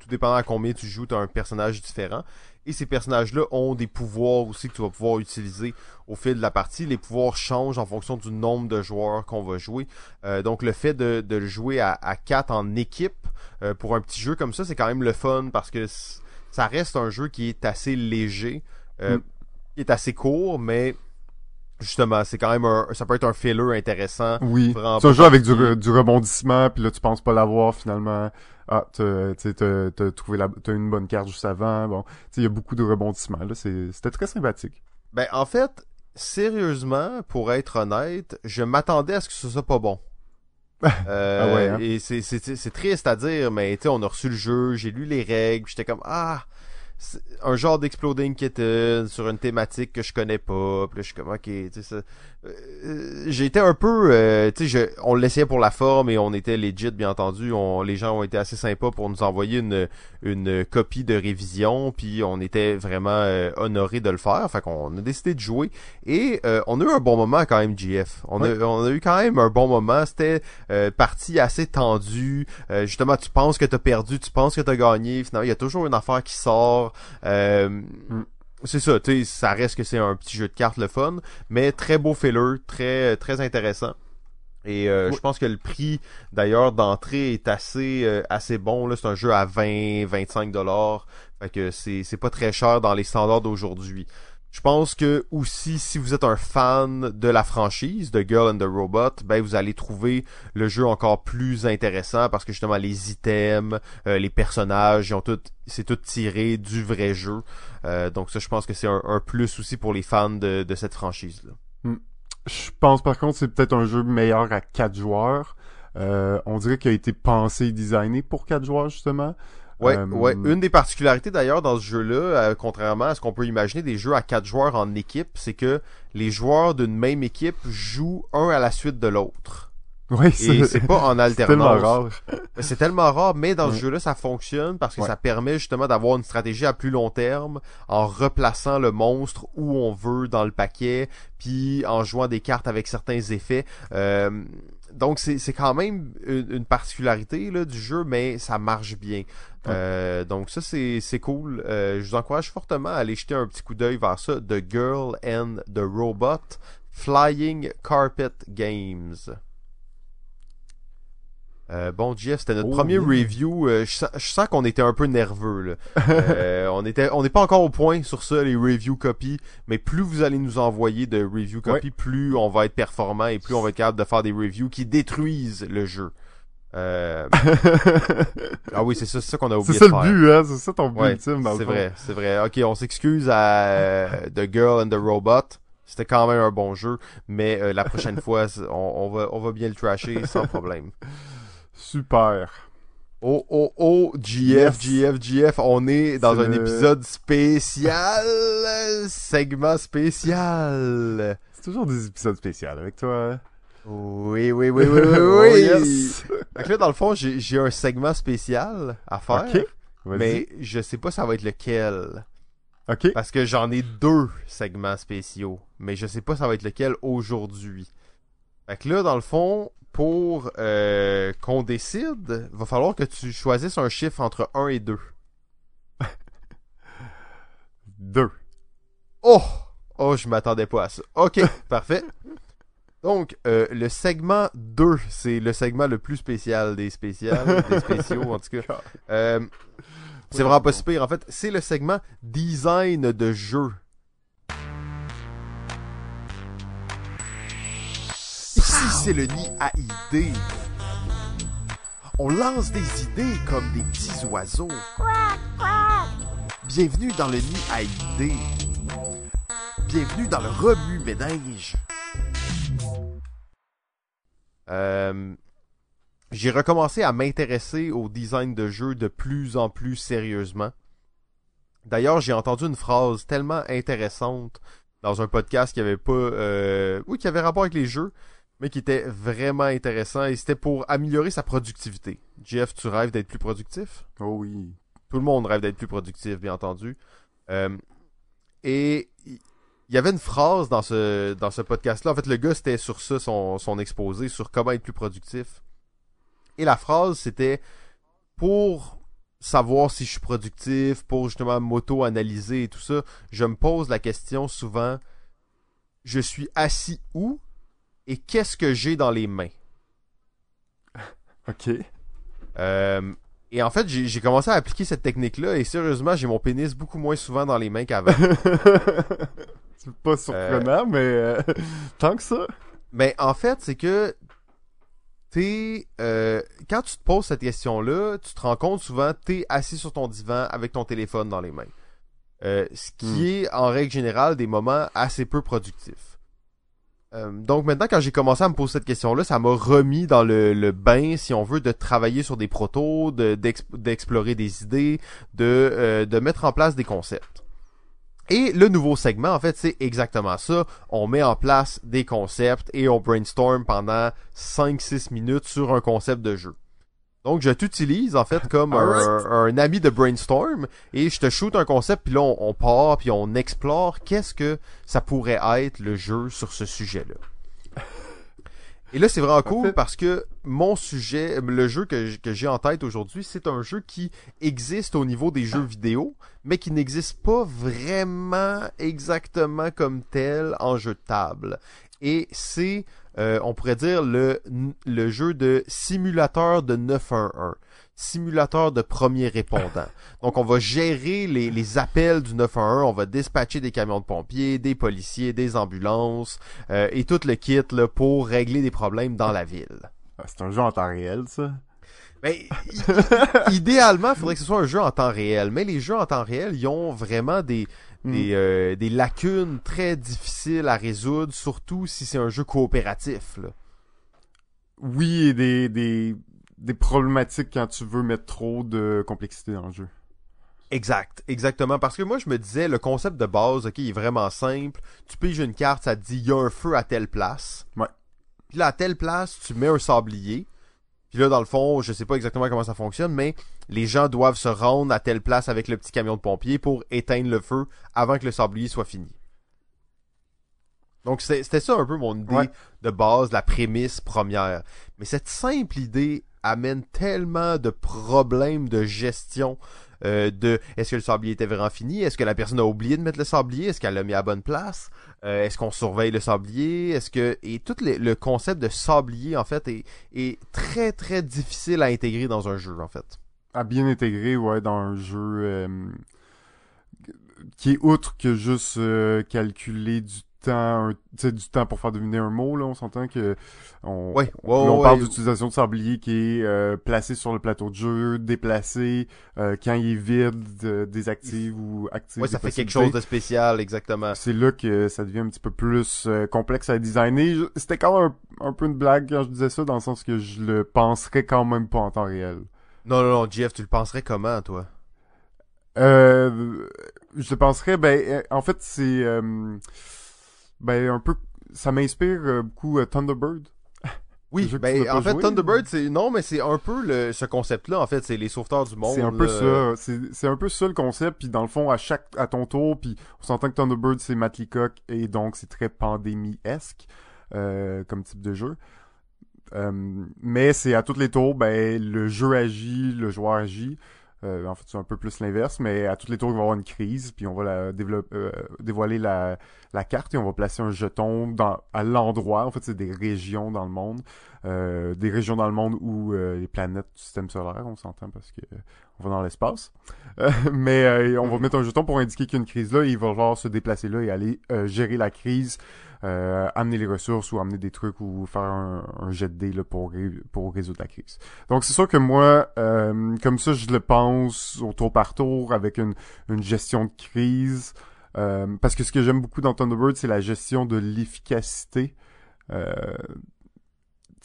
Tout dépendant à combien tu joues, t'as un personnage différent. Et ces personnages-là ont des pouvoirs aussi que tu vas pouvoir utiliser au fil de la partie. Les pouvoirs changent en fonction du nombre de joueurs qu'on va jouer. Euh, donc le fait de, de le jouer à, à 4 en équipe euh, pour un petit jeu comme ça, c'est quand même le fun parce que ça reste un jeu qui est assez léger, euh, Mm. qui est assez court, mais justement, c'est quand même un, ça peut être un filler intéressant. Oui, Vraiment c'est un pas jeu avec du, du rebondissement, puis là, tu penses pas l'avoir, finalement. Ah, t'as, tu t'as, t'as trouvé la, t'as une bonne carte juste avant. Bon, tu il y a beaucoup de rebondissements, là. C'est, c'était très sympathique. Ben, en fait, sérieusement, pour être honnête, je m'attendais à ce que ce soit pas bon. *laughs* Euh, Ah ouais, hein? Et c'est, c'est, c'est triste à dire, mais tu sais, on a reçu le jeu, j'ai lu les règles, puis j'étais comme, ah, un genre d'Exploding Kitten sur une thématique que je connais pas, puis je suis comme, ok, tu sais, ça... euh, j'étais un peu euh, tu sais on l'essayait pour la forme et on était legit bien entendu. On les gens ont été assez sympas pour nous envoyer une une copie de révision puis on était vraiment euh, honoré de le faire. Fait qu'on a décidé de jouer. Et euh, on a eu un bon moment quand même GF on a on a eu quand même un bon moment. C'était euh, partie assez tendue Euh, justement tu penses que t'as perdu tu penses que t'as gagné. Finalement il y a toujours une affaire qui sort. Euh, c'est ça, tu sais, ça reste que c'est un petit jeu de cartes le fun, mais très beau filler, très très intéressant. Et euh, Oui. je pense que le prix d'ailleurs d'entrée est assez euh, assez bon là, c'est un jeu à 20 25 dollars. Fait que c'est c'est pas très cher dans les standards d'aujourd'hui. Je pense que aussi si vous êtes un fan de la franchise de Girl and the Robot, ben vous allez trouver le jeu encore plus intéressant parce que justement les items, euh, les personnages, ils ont tout c'est tout tiré du vrai jeu. Euh, donc ça je pense que c'est un, plus aussi pour les fans de, de cette franchise là. Je pense par contre c'est peut-être un jeu meilleur à 4 joueurs. Euh, on dirait qu'il a été pensé et designé pour 4 joueurs justement. Ouais, Euh, ouais. Une des particularités d'ailleurs dans ce jeu-là, euh, contrairement à ce qu'on peut imaginer des jeux à quatre joueurs en équipe, c'est que les joueurs d'une même équipe jouent un à la suite de l'autre. Oui, Et c'est pas en *laughs* c'est tellement alternance. rare. C'est tellement rare, mais dans ce jeu-là, ça fonctionne parce que Ouais. ça permet justement d'avoir une stratégie à plus long terme en replaçant le monstre où on veut dans le paquet, puis en jouant des cartes avec certains effets. Euh, donc c'est c'est quand même une, une particularité là, du jeu, mais ça marche bien. Euh, donc ça c'est c'est cool. Euh, je vous encourage fortement à aller jeter un petit coup d'œil vers ça. The Girl and the Robot Flying Carpet Games. Euh, bon, Jeff, c'était notre Oh, premier oui. review. Euh, je sens, je sens qu'on était un peu nerveux. Là. Euh, on était, on n'est pas encore au point sur ça, les review copies. Mais plus vous allez nous envoyer de review copies, plus on va être performant et plus on va être capable de faire des reviews qui détruisent le jeu. Euh, *laughs* Ah oui, c'est ça, c'est ça qu'on a c'est oublié ça de le but, hein. C'est ça ton but Ouais, ultime dans c'est vrai, c'est vrai. Ok, on s'excuse à euh, The Girl and the Robot. C'était quand même un bon jeu, mais euh, la prochaine *laughs* fois, c'est- on, on va, on va bien le trasher sans problème. Super. Oh, oh, oh, GF. GF, GF, on est dans un épisode spécial, *laughs* segment spécial. C'est toujours des épisodes spéciaux avec toi. hein? Oui, oui, oui, oui, oui, *laughs* Oh, oui. yes. Fait que là, dans le fond, j'ai un segment spécial à faire, mais je sais pas ça va être lequel. Ok. Parce que j'en ai deux segments spéciaux, mais je sais pas ça va être lequel aujourd'hui. Fait que là, dans le fond, pour euh, qu'on décide, va falloir que tu choisisses un chiffre entre 1 et 2. *laughs* Deux. Oh! Oh, je m'attendais pas à ça. Ok, *laughs* parfait. Donc, euh, le segment 2, c'est le segment le plus spécial des spéciales, *laughs* des spéciaux en tout cas. Euh, c'est vraiment pas si pire. En fait, c'est le segment design de jeu. Ici, c'est le nid à idées. On lance des idées comme des petits oiseaux. Bienvenue dans le nid à idées. Bienvenue dans le remue-ménage. Euh, j'ai recommencé à m'intéresser au design de jeu de plus en plus sérieusement. D'ailleurs, j'ai entendu une phrase tellement intéressante dans un podcast qui avait pas, euh, qui avait rapport avec les jeux, mais qui était vraiment intéressant et c'était pour améliorer sa productivité. Jeff, tu rêves d'être plus productif? Oh oui. Tout le monde rêve d'être plus productif, bien entendu. Euh, et il y avait une phrase dans ce, dans ce podcast-là. En fait, le gars, c'était sur ça, son, son exposé, sur comment être plus productif. Et la phrase, c'était pour savoir si je suis productif, pour justement m'auto-analyser et tout ça, je me pose la question souvent, je suis assis où? Et qu'est-ce que j'ai dans les mains? *laughs* Ok. Euh, et en fait, j'ai commencé à appliquer cette technique-là et sérieusement, j'ai mon pénis beaucoup moins souvent dans les mains qu'avant. *laughs* c'est pas surprenant, mais euh, *laughs* tant que ça. Mais en fait, c'est que t'es euh, quand tu te poses cette question-là, tu te rends compte souvent t'es assis sur ton divan avec ton téléphone dans les mains. Euh, ce qui Hmm. est en règle générale des moments assez peu productifs. Euh, donc maintenant, quand j'ai commencé à me poser cette question-là, ça m'a remis dans le, bain, si on veut, de travailler sur des protos, de- d'ex- d'explorer des idées, de, euh, de mettre en place des concepts. Et le nouveau segment, en fait, c'est exactement ça. On met en place des concepts et on brainstorm pendant 5-6 minutes sur un concept de jeu. Donc, je t'utilise, en fait, comme un, un, ami de brainstorm et je te shoot un concept, puis là, on, on part, puis on explore qu'est-ce que ça pourrait être le jeu sur ce sujet-là. Et là, c'est vraiment cool parce que mon sujet, le jeu que, j'ai en tête aujourd'hui, c'est un jeu qui existe au niveau des jeux vidéo, mais qui n'existe pas vraiment exactement comme tel en jeu de table. Et c'est, euh, on pourrait dire, le, le jeu de simulateur de 911 simulateur de premier répondant. Donc, on va gérer les, les, appels du 911, on va dispatcher des camions de pompiers, des policiers, des ambulances euh, et tout le kit là, pour régler des problèmes dans la ville. Ah, c'est un jeu en temps réel, ça? Ben, idéalement, il faudrait que ce soit un jeu en temps réel. Mais les jeux en temps réel, ils ont vraiment des, des, euh, des lacunes très difficiles à résoudre, surtout si c'est un jeu coopératif. Là. Oui, et des, des, des problématiques quand tu veux mettre trop de complexité dans le jeu. Exact, exactement. Parce que moi, je me disais, le concept de base, ok, il est vraiment simple. Tu piges une carte, ça te dit, il y a un feu à telle place. Ouais. Puis là, à telle place, tu mets un sablier. Puis là, dans le fond, je sais pas exactement comment ça fonctionne, mais les gens doivent se rendre à telle place avec le petit camion de pompier pour éteindre le feu avant que le sablier soit fini. Donc c'était ça un peu mon idée de base, la prémisse première. Mais cette simple idée amène tellement de problèmes de gestion euh, de est-ce que le sablier était vraiment fini? Est-ce que la personne a oublié de mettre le sablier? Est-ce qu'elle l'a mis à bonne place? Euh, Est-ce qu'on surveille le sablier? Est-ce que et tout le concept de sablier en fait est, très très difficile à intégrer dans un jeu en fait. À bien intégrer ouais dans un jeu euh, qui est outre que juste calculer du temps, du temps pour faire deviner un mot, là, on s'entend que on, on parle d'utilisation de sablier qui est euh, placé sur le plateau de jeu, déplacé, euh, quand il est vide, désactive ou active. Ouais, ça fait quelque chose de spécial, exactement. C'est là que ça devient un petit peu plus euh, complexe à designer. C'était quand même un, peu une blague quand je disais ça, dans le sens que je le penserais quand même pas en temps réel. Non, non, non, Jeff, tu le penserais comment, toi? Euh, je penserais, ben, en fait, c'est ben un peu ça m'inspire euh, beaucoup euh, Thunderbird. *laughs* Oui, ben, en fait, Thunderbird, c'est non, mais c'est un peu le, ce concept-là. En fait, c'est les sauveteurs du monde. C'est un peu ça. C'est un peu ça le concept. Puis dans le fond, à chaque à ton tour, puis on s'entend que Thunderbird c'est Matt Leacock et donc c'est très pandémie-esque euh, comme type de jeu. mais c'est à tous les tours, ben le jeu agit, le joueur agit. Euh, en fait, c'est un peu plus l'inverse, mais à tous les tours, il va y avoir une crise, puis on va euh, dévoiler la, carte et on va placer un jeton à l'endroit. En fait, c'est des régions dans le monde. Euh, des régions dans le monde où les planètes du système solaire, on s'entend parce que on va dans l'espace. *laughs* mais on va mettre un jeton pour indiquer qu'il y a une crise là et il va falloir se déplacer là et aller gérer la crise euh, amener les ressources ou amener des trucs ou faire un, jet de dés là, pour, pour résoudre la crise. Donc c'est sûr que moi, euh, comme ça, je le pense au tour par tour avec une, une gestion de crise. Euh, parce que ce que j'aime beaucoup dans Thunderbird, c'est la gestion de l'efficacité.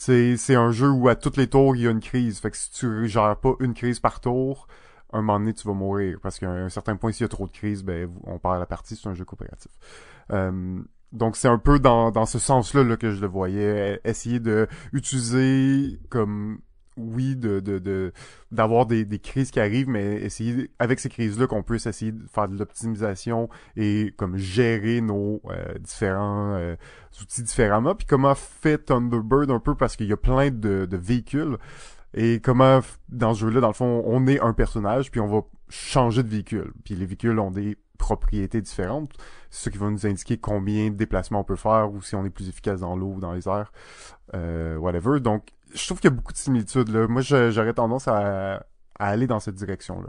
C'est un jeu où à tous les tours, il y a une crise. Fait que si tu gères pas une crise par tour, un moment donné, tu vas mourir. Parce qu'à un certain point, s'il y a trop de crises, ben, on perd la partie. C'est un jeu coopératif. Euh, donc c'est un peu dans, dans ce sens-là là, que je le voyais. Essayer de utiliser comme oui de de d'avoir des, des crises qui arrivent, mais essayer avec ces crises-là qu'on puisse essayer de faire de l'optimisation et comme gérer nos euh, différents euh, outils différemment. Puis comment fait Thunderbird un peu? Parce qu'il y a plein de, de véhicules. Et comment dans ce jeu-là, dans le fond, on est un personnage, puis on va changer de véhicule. Puis les véhicules ont des propriétés différentes. Ce qui va nous indiquer combien de déplacements on peut faire ou si on est plus efficace dans l'eau ou dans les airs, euh, whatever. Donc, je trouve qu'il y a beaucoup de similitudes. Là. Moi, j'aurais tendance à, aller dans cette direction-là.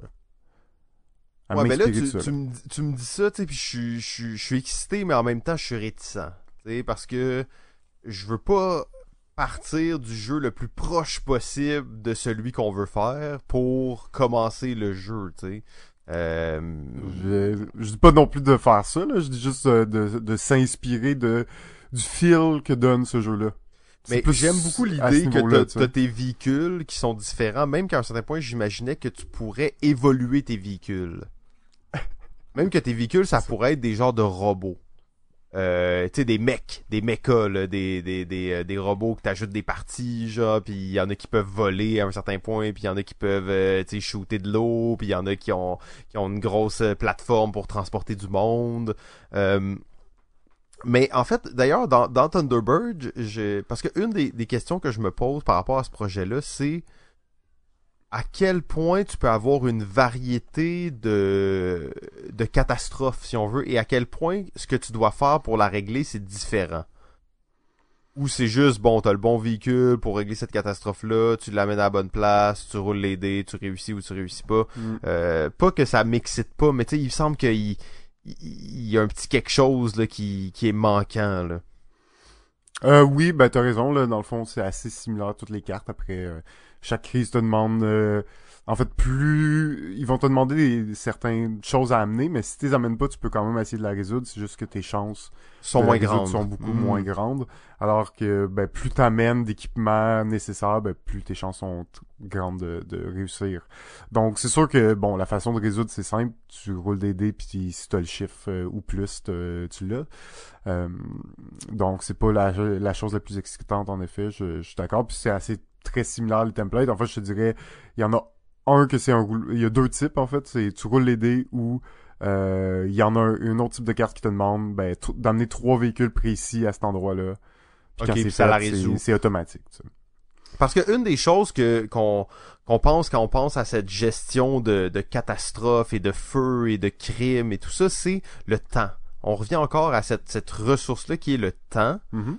Ouais, mais là, tu, tu, me, tu, me, dis ça, tu sais, puis je, je, je, suis excité, mais en même temps, je suis réticent. Tu sais, parce que je veux pas partir du jeu le plus proche possible de celui qu'on veut faire pour commencer le jeu, tu sais. Euh... Je, je, dis pas non plus de faire ça, là. je dis juste de, de, de s'inspirer de du feel que donne ce jeu-là. Mais j'aime beaucoup l'idée que t'as as tes véhicules qui sont différents, même qu'à un certain point, j'imaginais que tu pourrais évoluer tes véhicules. *laughs* même que tes véhicules, ça pourrait être des genres de robots. Euh, tu sais, des mecs, des mechas, là, des, des, des, euh, des robots que t'ajoutes des parties, genre, puis il y en a qui peuvent voler à un certain point, puis il y en a qui peuvent, euh, tu sais, shooter de l'eau, puis il y en a qui ont, qui ont une grosse euh, plateforme pour transporter du monde. Euh, mais en fait, d'ailleurs, dans, dans Thunderbird, j'ai, parce que une des, des questions que je me pose par rapport à ce projet-là, c'est à quel point tu peux avoir une variété de, de catastrophes, si on veut, et à quel point ce que tu dois faire pour la régler, c'est différent. Ou c'est juste, bon, t'as le bon véhicule pour régler cette catastrophe-là, tu l'amènes à la bonne place, tu roules les dés, tu réussis ou tu réussis pas. Mm. Euh, pas que ça m'excite pas, mais tu sais, il me semble qu'il il, y a un petit quelque chose là, qui, qui est manquant. Là. Euh, oui, ben t'as raison, là, dans le fond, c'est assez similaire à toutes les cartes. Après, euh, chaque crise te demande... en fait, plus... Ils vont te demander des, certaines choses à amener, mais si tu les amènes pas, tu peux quand même essayer de la résoudre. C'est juste que tes chances Sont moins grandes. sont beaucoup Mm. moins grandes. Alors que ben, plus t'amènes d'équipements nécessaires, ben, plus tes chances sont grandes de, de réussir. Donc c'est sûr que bon, la façon de résoudre c'est simple. Tu roules des dés puis si t'as le chiffre euh, ou plus, tu l'as. Euh, donc c'est pas la, la chose la plus excitante en effet. Je, je suis d'accord. Puis c'est assez très similaire les templates. En fait, je te dirais, il y en a un que c'est un. Il y a deux types en fait. C'est tu roules les dés ou euh, il y en a un, un autre type de carte qui te demande ben, d'amener trois véhicules précis à cet endroit-là. Puis quand c'est c'est- automatique. tu sais. Parce que une des choses que qu'on qu'on pense quand on pense à cette gestion de, de catastrophes et de feux et de crimes et tout ça, c'est le temps. On revient encore à cette, cette ressource-là qui est le temps. Mhm.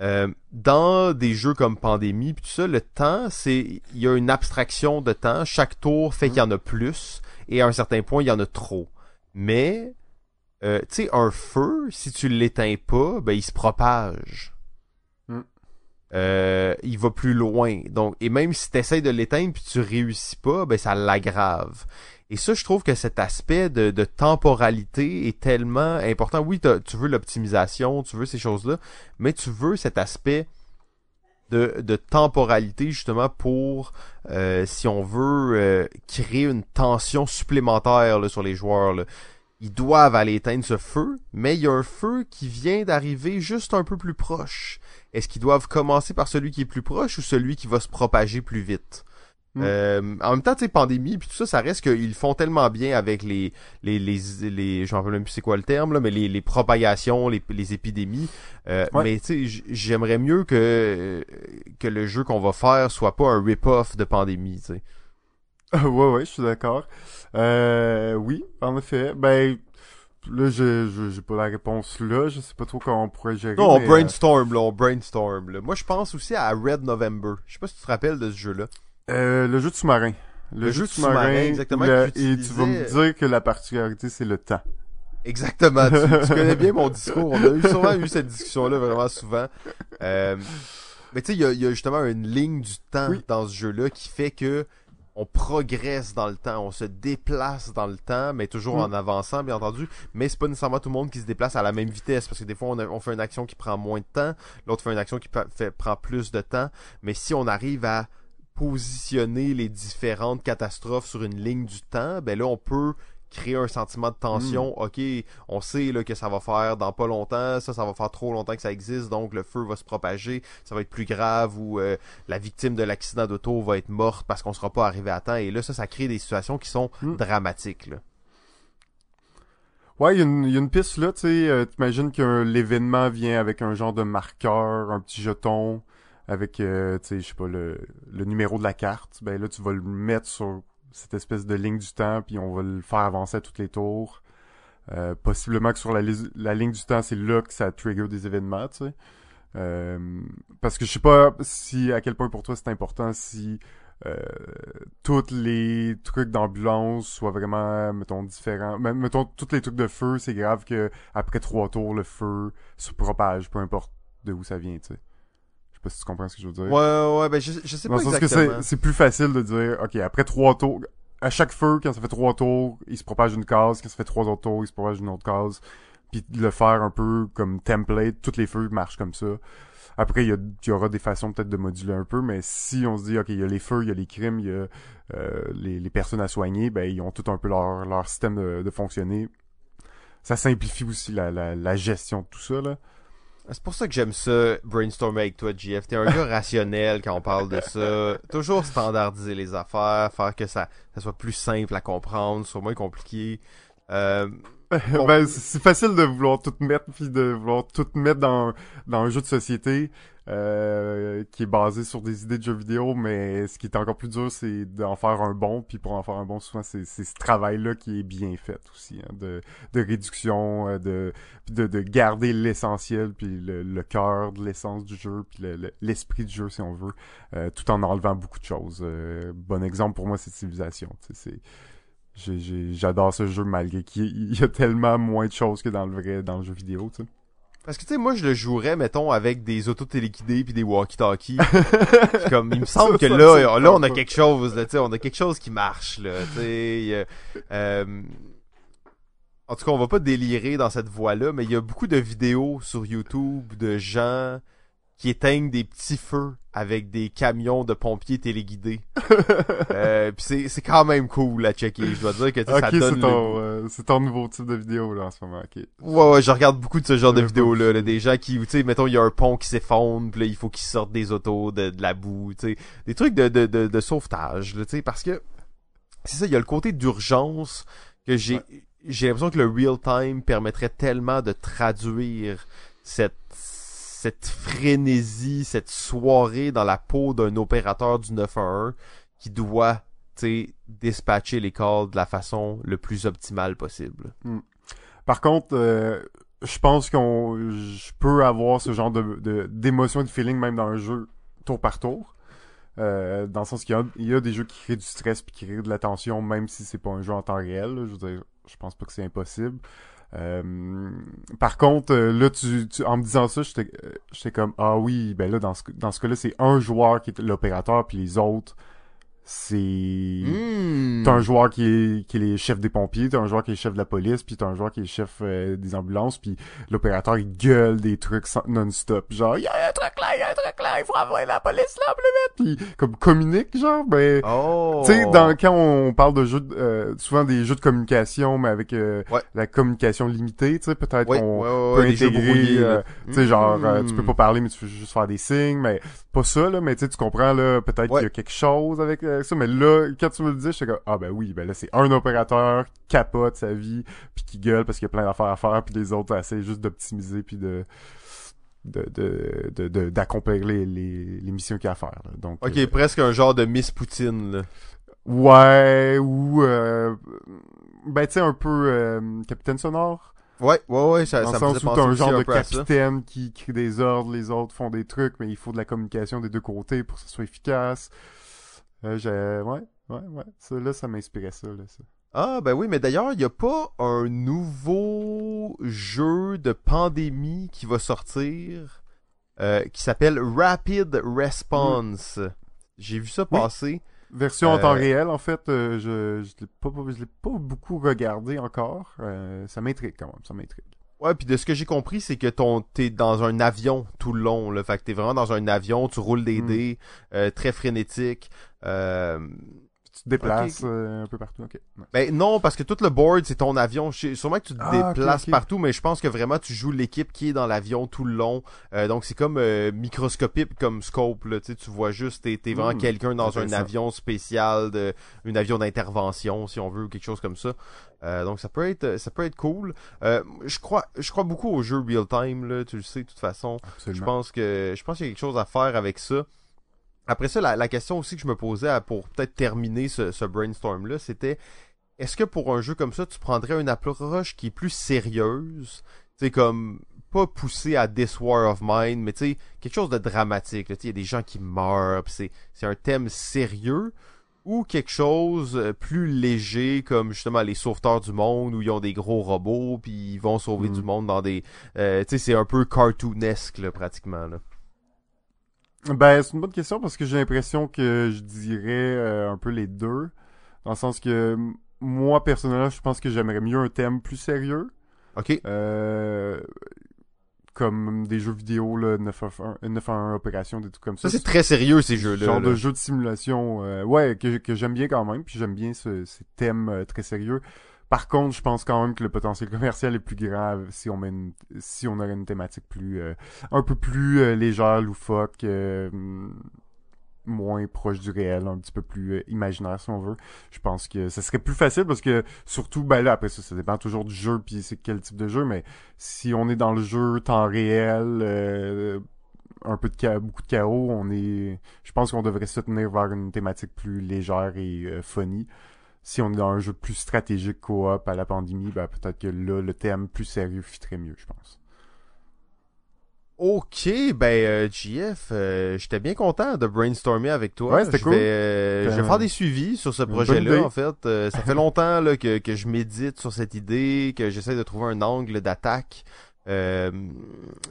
Euh, dans des jeux comme Pandémie puis tout ça, le temps, c'est il y a une abstraction de temps. Chaque tour fait qu'il y en a plus et à un certain point, il y en a trop. Mais euh, tu sais, un feu, si tu l'éteins pas, ben il se propage. Euh, il va plus loin. Donc, et même si tu essaies de l'éteindre puis tu réussis pas, ben ça l'aggrave. Et ça, je trouve que cet aspect de, temporalité est tellement important. Oui, tu veux l'optimisation, tu veux ces choses-là, mais tu veux cet aspect de, temporalité justement pour, euh, si on veut, euh, créer une tension supplémentaire là, sur les joueurs. Ils doivent aller éteindre ce feu, mais il y a un feu qui vient d'arriver juste un peu plus proche. Est-ce qu'ils doivent commencer par celui qui est plus proche ou celui qui va se propager plus vite? Mm. Euh, en même temps, tu sais, pandémie, puis tout ça, ça reste qu'ils font tellement bien avec les, les, les, les j'en rappelle même plus c'est quoi le terme, là, mais les, les propagations, les, les épidémies. Euh, Ouais. Mais tu sais, j'aimerais mieux que, que le jeu qu'on va faire soit pas un rip-off de pandémie, tu sais. *laughs* ouais, ouais, je suis d'accord. Euh, oui, en effet. Ben, là, j'ai pas la réponse là. Je sais pas trop comment on pourrait gérer. Non, on mais, euh, brainstorm, là, on brainstorm, là. Moi, je pense aussi à Red November. Je sais pas si tu te rappelles de ce jeu-là. euh, le jeu de sous-marin. Le jeu de sous-marin, exactement, le- et tu vas me dire que la particularité, c'est le temps. Exactement. Tu, tu connais bien mon discours. On a eu souvent eu cette discussion-là vraiment souvent. Euh, mais tu sais, il y a, il y a justement une ligne du temps Oui. dans ce jeu-là qui fait que on progresse dans le temps, on se déplace dans le temps, mais toujours Mm. en avançant, bien entendu. Mais c'est pas nécessairement tout le monde qui se déplace à la même vitesse, parce que des fois on, a- on fait une action qui prend moins de temps, l'autre fait une action qui fait, prend plus de temps. Mais si on arrive à positionner les différentes catastrophes sur une ligne du temps, ben là on peut créer un sentiment de tension. Ok, on sait là, que ça va faire dans pas longtemps, ça, ça va faire trop longtemps que ça existe, donc le feu va se propager, ça va être plus grave ou euh, la victime de l'accident d'auto va être morte parce qu'on sera pas arrivé à temps. Et là, ça, ça crée des situations qui sont Mm. dramatiques. Là. Ouais, il y, a une- il y a une piste là, tu sais, euh, t'imagines que l'événement vient avec un genre de marqueur, un petit jeton, avec, euh, tu sais, je sais pas, le, le numéro de la carte. Ben là, tu vas le mettre sur cette espèce de ligne du temps, puis on va le faire avancer à toutes les tours. Euh, possiblement que sur la, ligne du temps, c'est là que ça trigger des événements, tu sais. Euh, parce que je sais pas si à quel point pour toi c'est important si euh, tous les trucs d'ambulance soient vraiment, mettons, différents. Mettons, tous les trucs de feu, c'est grave que après trois tours, le feu se propage, peu importe de où ça vient, tu sais. Je sais pas si tu comprends ce que je veux dire. Ouais, ouais, ben je, je sais Dans pas le sens que exactement. c'est, c'est plus facile de dire, ok, après trois tours, à chaque feu, quand ça fait trois tours, il se propage une case, quand ça fait trois autres tours, il se propage une autre case. puis de le faire un peu comme template, tous les feux marchent comme ça. Après, il y, y aura des façons peut-être de moduler un peu, mais si on se dit, OK, il y a les feux, il y a les crimes, il y a euh, les, les personnes à soigner, ben ils ont tout un peu leur, leur système de, de fonctionner. Ça simplifie aussi la, la, la gestion de tout ça, là. C'est pour ça que j'aime ça, brainstormer avec toi, JF. T'es un gars *laughs* rationnel quand on parle de ça. Toujours standardiser les affaires, faire que ça, ça soit plus simple à comprendre, soit moins compliqué. Euh, *laughs* Bon. ben, c'est c'est facile de vouloir tout mettre puis de vouloir tout mettre dans, dans un jeu de société euh, qui est basé sur des idées de jeux vidéo, mais ce qui est encore plus dur, c'est d'en faire un bon. Puis pour en faire un bon, souvent, c'est ce travail-là qui est bien fait aussi, hein, de, de réduction, euh, de, de, de garder l'essentiel, puis le, le cœur de l'essence du jeu, puis le- le- l'esprit du jeu, si on veut, euh, tout en enlevant beaucoup de choses. Euh, bon exemple pour moi, c'est Civilisation. J'adore ce jeu malgré qu'il y a tellement moins de choses que dans le vrai, dans le jeu vidéo, tu sais. Parce que tu sais, moi je le jouerais, mettons, avec des autos téléguidés puis des walkie-talkies. *laughs* Comme il me semble Ça, que ça, là, ça, là on a quelque chose, là, tu sais, on a quelque chose qui marche, là, a, euh, En tout cas, on va pas délirer dans cette voie-là, mais il y a beaucoup de vidéos sur YouTube de gens qui éteignent des petits feux avec des camions de pompiers téléguidés. *laughs* euh, c'est c'est quand même cool à checker. Je dois dire que ça c'est donne le ton, euh, c'est ton nouveau type de vidéo, là, en ce moment, ok. Ouais, ouais, je regarde beaucoup de ce genre de Ouais, vidéos-là, pas là, des gens qui, tu sais, mettons, il y a un pont qui s'effondre, puis là, il faut qu'ils sortent des autos, de, de la boue, tu sais, des trucs de, de, de, de sauvetage, là, tu sais, parce que, c'est ça, il y a le côté d'urgence que j'ai, j'ai l'impression que le real-time permettrait tellement de traduire cette, cette frénésie, cette soirée dans la peau d'un opérateur du 911 qui doit, dispatcher les calls de la façon le plus optimale possible. Par contre, euh, je pense qu'on, je peux avoir ce genre de, de, d'émotion et de feeling même dans un jeu tour par tour. Euh, dans le sens qu'il y a, des jeux qui créent du stress puis qui créent de la tension, même si c'est pas un jeu en temps réel. Je veux je pense pas que c'est impossible. Euh, par contre, euh, là, tu, tu- en me disant ça, j'étais euh, j'étais comme ah oui, ben là dans ce dans ce cas-là, c'est un joueur qui est l'opérateur puis les autres, c'est Hmm. T'as un joueur qui est, qui est les chefs des pompiers, t'as un joueur qui est chef de la police, puis t'as un joueur qui est chef euh, des ambulances, puis l'opérateur il gueule des trucs non-stop, genre il y a un truc là, il y a un truc là, il faut envoyer la police là plus vite, puis comme communique genre, ben Oh. tu sais dans quand on parle de jeux, euh, souvent des jeux de communication, mais avec euh, Ouais. la communication limitée, tu sais peut-être Ouais, qu'on ouais, peut intégrer, euh, tu sais genre euh, tu Hmm. peux pas parler mais tu peux juste faire des signes, mais pas ça là, mais tu comprends là, peut-être Ouais. qu'il y a quelque chose avec euh, ça, mais là quand tu me le dis, j'étais comme ah ben oui, ben là c'est un opérateur qui capote sa vie puis qui gueule parce qu'il y a plein d'affaires à faire puis les autres essaient juste d'optimiser puis de de de de- de- d'accomplir les, les les missions qu'il y a à faire. là. Donc Ok, euh, presque un genre de Miss Poutine, là. ouais ou euh, ben tu sais un peu euh, capitaine sonore Ouais, ouais, ouais, ça, dans ça le me sens faisait où t'as un genre de capitaine qui crée des ordres, les autres font des trucs, mais il faut de la communication des deux côtés pour que ça soit efficace. Euh, j'ai... Ouais, ouais, ouais. Ça, là, ça m'inspirait ça, là, ça. Ah, ben oui, mais d'ailleurs, il y a pas un nouveau jeu de pandémie qui va sortir euh, qui s'appelle Rapid Response. J'ai vu ça Oui. passer. Version en Euh, temps réel, en fait, euh, je, je l'ai pas, je l'ai pas beaucoup regardé encore. Euh, ça m'intrigue quand même, ça m'intrigue. Ouais, puis de ce que j'ai compris, c'est que ton t'es dans un avion tout le long, là. Fait que t'es vraiment dans un avion, tu roules des Hmm. dés, euh, très frénétique. Euh, Tu te déplaces euh, un peu partout, ok. Ouais. Ben non, parce que tout le board, c'est ton avion. Je sais- Sûrement que tu te Ah, déplaces partout, mais je pense que vraiment tu joues l'équipe qui est dans l'avion tout le long. Euh, donc c'est comme euh, microscopique comme scope. Là, tu sais, tu vois juste, t'es es vraiment Hmm, quelqu'un dans un avion spécial, de, un avion d'intervention si on veut, ou quelque chose comme ça. Euh, donc ça peut être, ça peut être cool. Euh, je crois, je crois beaucoup aux jeux real time. Là, tu le sais de toute façon. Je pense que je pense qu'il y a quelque chose à faire avec ça. Après ça, la, la question aussi que je me posais à- pour peut-être terminer ce, ce brainstorm-là, c'était est-ce que pour un jeu comme ça, tu prendrais une approche qui est plus sérieuse, tu sais, comme pas poussé à This War of Mine, mais tu sais, quelque chose de dramatique. là. Tu sais, Il y a des gens qui meurent, pis c'est c'est un thème sérieux, ou quelque chose euh, plus léger, comme justement les sauveteurs du monde, où ils ont des gros robots, puis ils vont sauver Mm. du monde dans des... euh, tu sais, c'est un peu cartoonesque, là, pratiquement. Là. Ben, c'est une bonne question parce que j'ai l'impression que je dirais euh, un peu les deux. Dans le sens que moi, personnellement, je pense que j'aimerais mieux un thème plus sérieux. Ok. Euh, comme des jeux vidéo, là, 911, 911 Opération, des trucs comme ça. Ça, c'est très sérieux, ces jeux-là. genre là. de jeu de simulation, euh, ouais, que, que j'aime bien quand même, puis j'aime bien ce, ces thèmes euh, très sérieux. Par contre, je pense quand même que le potentiel commercial est plus grand si on met une, si on aurait une thématique plus, euh, un peu plus euh, légère, loufoque, euh, moins proche du réel, un petit peu plus imaginaire si on veut. Je pense que ça serait plus facile parce que surtout, ben là après ça, ça dépend toujours du jeu puis c'est quel type de jeu, mais si on est dans le jeu temps réel. un peu de cha- beaucoup de chaos, on est je pense qu'on devrait se tenir vers une thématique plus légère et funny. Si on est dans un jeu plus stratégique coop à la pandémie, ben peut-être que là le thème plus sérieux fitterait mieux, je pense. Ok, ben euh, JF, euh, j'étais bien content de brainstormer avec toi. Ouais, c'était cool. vais, euh, je vais un- faire des suivis sur ce projet-là, en fait. Euh, ça fait longtemps là, que, que je médite sur cette idée, que j'essaie de trouver un angle d'attaque. Euh,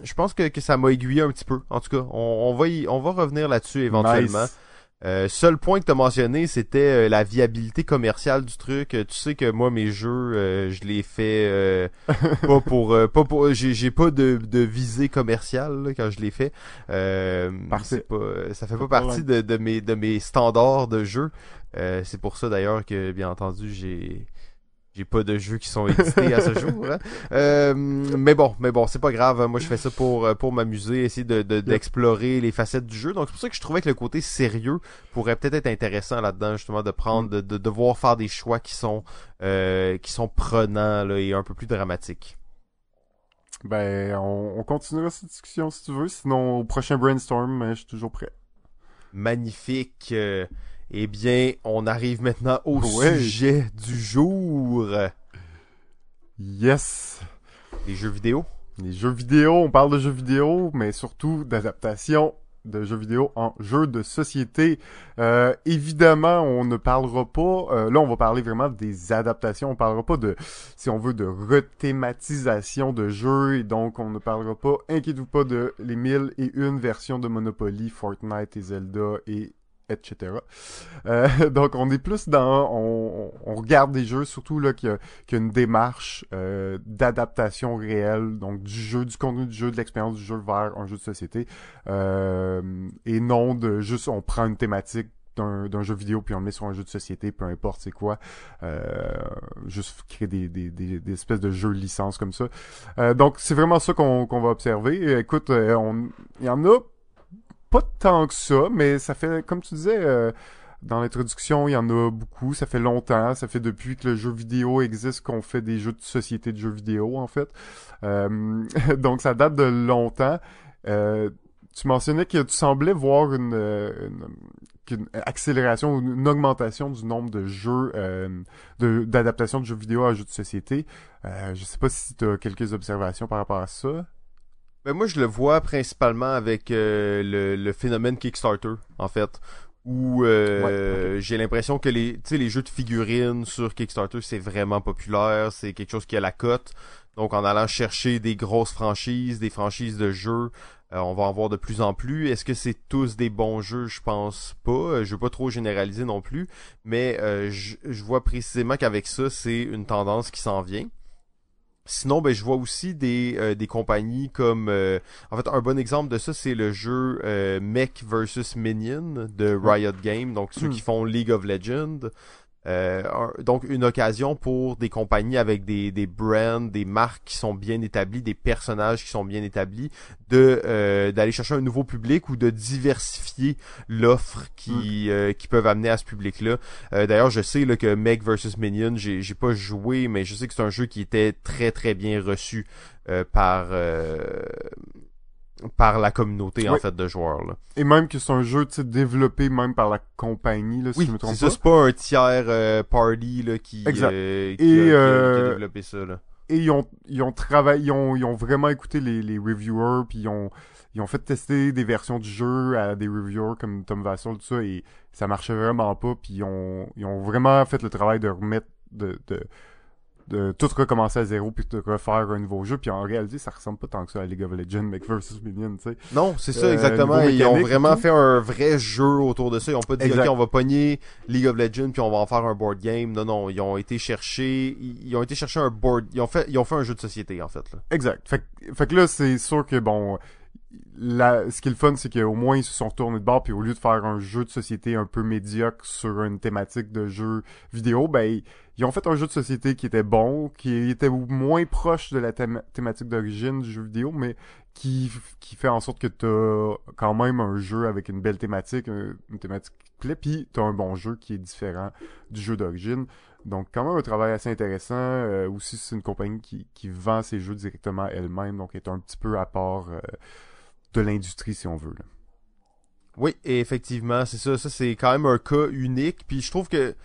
je pense que, que ça m'a aiguillé un petit peu. En tout cas, on, on va y, on va revenir là-dessus éventuellement. Nice. Euh, seul point que tu as mentionné, c'était euh, la viabilité commerciale du truc. Euh, Tu sais que moi, mes jeux, euh, je les fais euh, pas *laughs* pour, euh, pas pour, j'ai, j'ai pas de, de visée commerciale là, quand je les fais. Euh, c'est pas, ça fait pas partie de, de mes, de mes standards de jeu. Euh, c'est pour ça d'ailleurs que, bien entendu, j'ai, j'ai pas de jeux qui sont édités à ce *laughs* jour. hein. Euh, mais bon, mais bon, c'est pas grave. hein. Moi, je fais ça pour euh, pour m'amuser, essayer de de- d'explorer les facettes du jeu. Donc c'est pour ça que je trouvais que le côté sérieux pourrait peut-être être intéressant là-dedans, justement, de prendre, de, de devoir faire des choix qui sont euh, qui sont prenants là, et un peu plus dramatiques. Ben on, on continuera cette discussion si tu veux, sinon au prochain brainstorm, euh, je suis toujours prêt. Magnifique. Eh bien, on arrive maintenant au Ouais. sujet du jour. Yes. Les jeux vidéo. Les jeux vidéo, on parle de jeux vidéo, mais surtout d'adaptation de jeux vidéo en jeux de société. Euh, évidemment, on ne parlera pas, euh, là on va parler vraiment des adaptations, on parlera pas de, si on veut, de rethématisation de jeux, et donc on ne parlera pas, inquiétez-vous pas, de les mille et une versions de Monopoly, Fortnite et Zelda et etc. Euh, *laughs* donc on est plus dans, on, on regarde des jeux, surtout là qu'il y a qu'il y a une démarche euh, d'adaptation réelle, donc du jeu, du contenu du jeu, de l'expérience du jeu vers un jeu de société, euh, et non de juste on prend une thématique d'un jeu vidéo puis on le met sur un jeu de société, peu importe c'est quoi, euh, juste créer des, des, des, espèces de jeux licences comme ça. Euh, donc c'est vraiment ça qu'on va observer. Écoute, euh, on, il y en a pas tant que ça, mais ça fait, comme tu disais, euh, dans l'introduction, il y en a beaucoup. Ça fait longtemps. Ça fait depuis que le jeu vidéo existe qu'on fait des jeux de société de jeux vidéo, en fait. Euh, *laughs* donc, ça date de longtemps. Euh, tu mentionnais que tu semblais voir une, une, une accélération ou une augmentation du nombre de jeux euh, de- d'adaptation de, jeux vidéo à jeux de société. Euh, je sais pas si tu as quelques observations par rapport à ça. Ben moi, je le vois principalement avec euh, le, le phénomène Kickstarter, en fait. Où euh, j'ai l'impression que les, les jeux de figurines sur Kickstarter, c'est vraiment populaire. C'est quelque chose qui a la cote. Donc, en allant chercher des grosses franchises, des franchises de jeux, euh, on va en voir de plus en plus. Est-ce que c'est tous des bons jeux? Je pense pas. Je veux pas trop généraliser non plus. Mais euh, je, je vois précisément qu'avec ça, c'est une tendance qui s'en vient. Sinon, ben, je vois aussi des, euh, des compagnies comme... euh, en fait, un bon exemple de ça, c'est le jeu euh, Mech vs. Minion de Riot Games, donc ceux Hmm. qui font League of Legends. Euh, un- donc, une occasion pour des compagnies avec des, des brands, des marques qui sont bien établies, des personnages qui sont bien établis, de euh, d'aller chercher un nouveau public ou de diversifier l'offre qui euh, qui peuvent amener à ce public-là. Euh, D'ailleurs, je sais là, que Meg vs Minion, j'ai j'ai pas joué, mais je sais que c'est un jeu qui était très très bien reçu euh, par euh, par la communauté en fait de joueurs. Là. Et même que c'est un jeu développé même par la compagnie, là, si Oui, je me trompe pas. c'est pas un tiers euh, party là, qui, Exact. euh, qui, Et, a, qui a- qui a euh, développé ça. Là. Et ils ont, ils ont travaillé, ils ont, ils ont vraiment écouté les, les reviewers, puis ils ont, ils ont fait tester des versions du jeu à des reviewers comme Tom Vassal, tout ça, et ça marchait vraiment pas, puis ils ont, ils ont vraiment fait le travail de remettre, de, de de tout recommencer à zéro puis de refaire un nouveau jeu puis en réalité ça ressemble pas tant que ça à League of Legends Mech vs Minion tu sais Non, c'est ça Euh, exactement. Ils ont vraiment fait un vrai jeu autour de ça. Ils ont pas dit Exact. ok, on va pogner League of Legends puis on va en faire un board game. Non, non, ils ont été chercher, ils ont été chercher un board, ils ont fait, ils ont fait un jeu de société en fait là. Exact. Fait, fait que là, c'est sûr que bon, la, ce qui est le fun, c'est qu'au moins ils se sont retournés de bord, puis au lieu de faire un jeu de société un peu médiocre sur une thématique de jeu vidéo, ben ils, ont fait un jeu de société qui était bon, qui était moins proche de la thém- thématique d'origine du jeu vidéo, mais qui, qui fait en sorte que t'as quand même un jeu avec une belle thématique, un- une thématique qui plaît, puis t'as un bon jeu qui est différent du jeu d'origine. Donc quand même un travail assez intéressant. Euh, aussi c'est une compagnie qui, qui vend ses jeux directement elle-même, donc est un petit peu à part euh, l'industrie si on veut. Oui, effectivement, c'est ça. Ça, c'est quand même un cas unique. Puis je trouve que,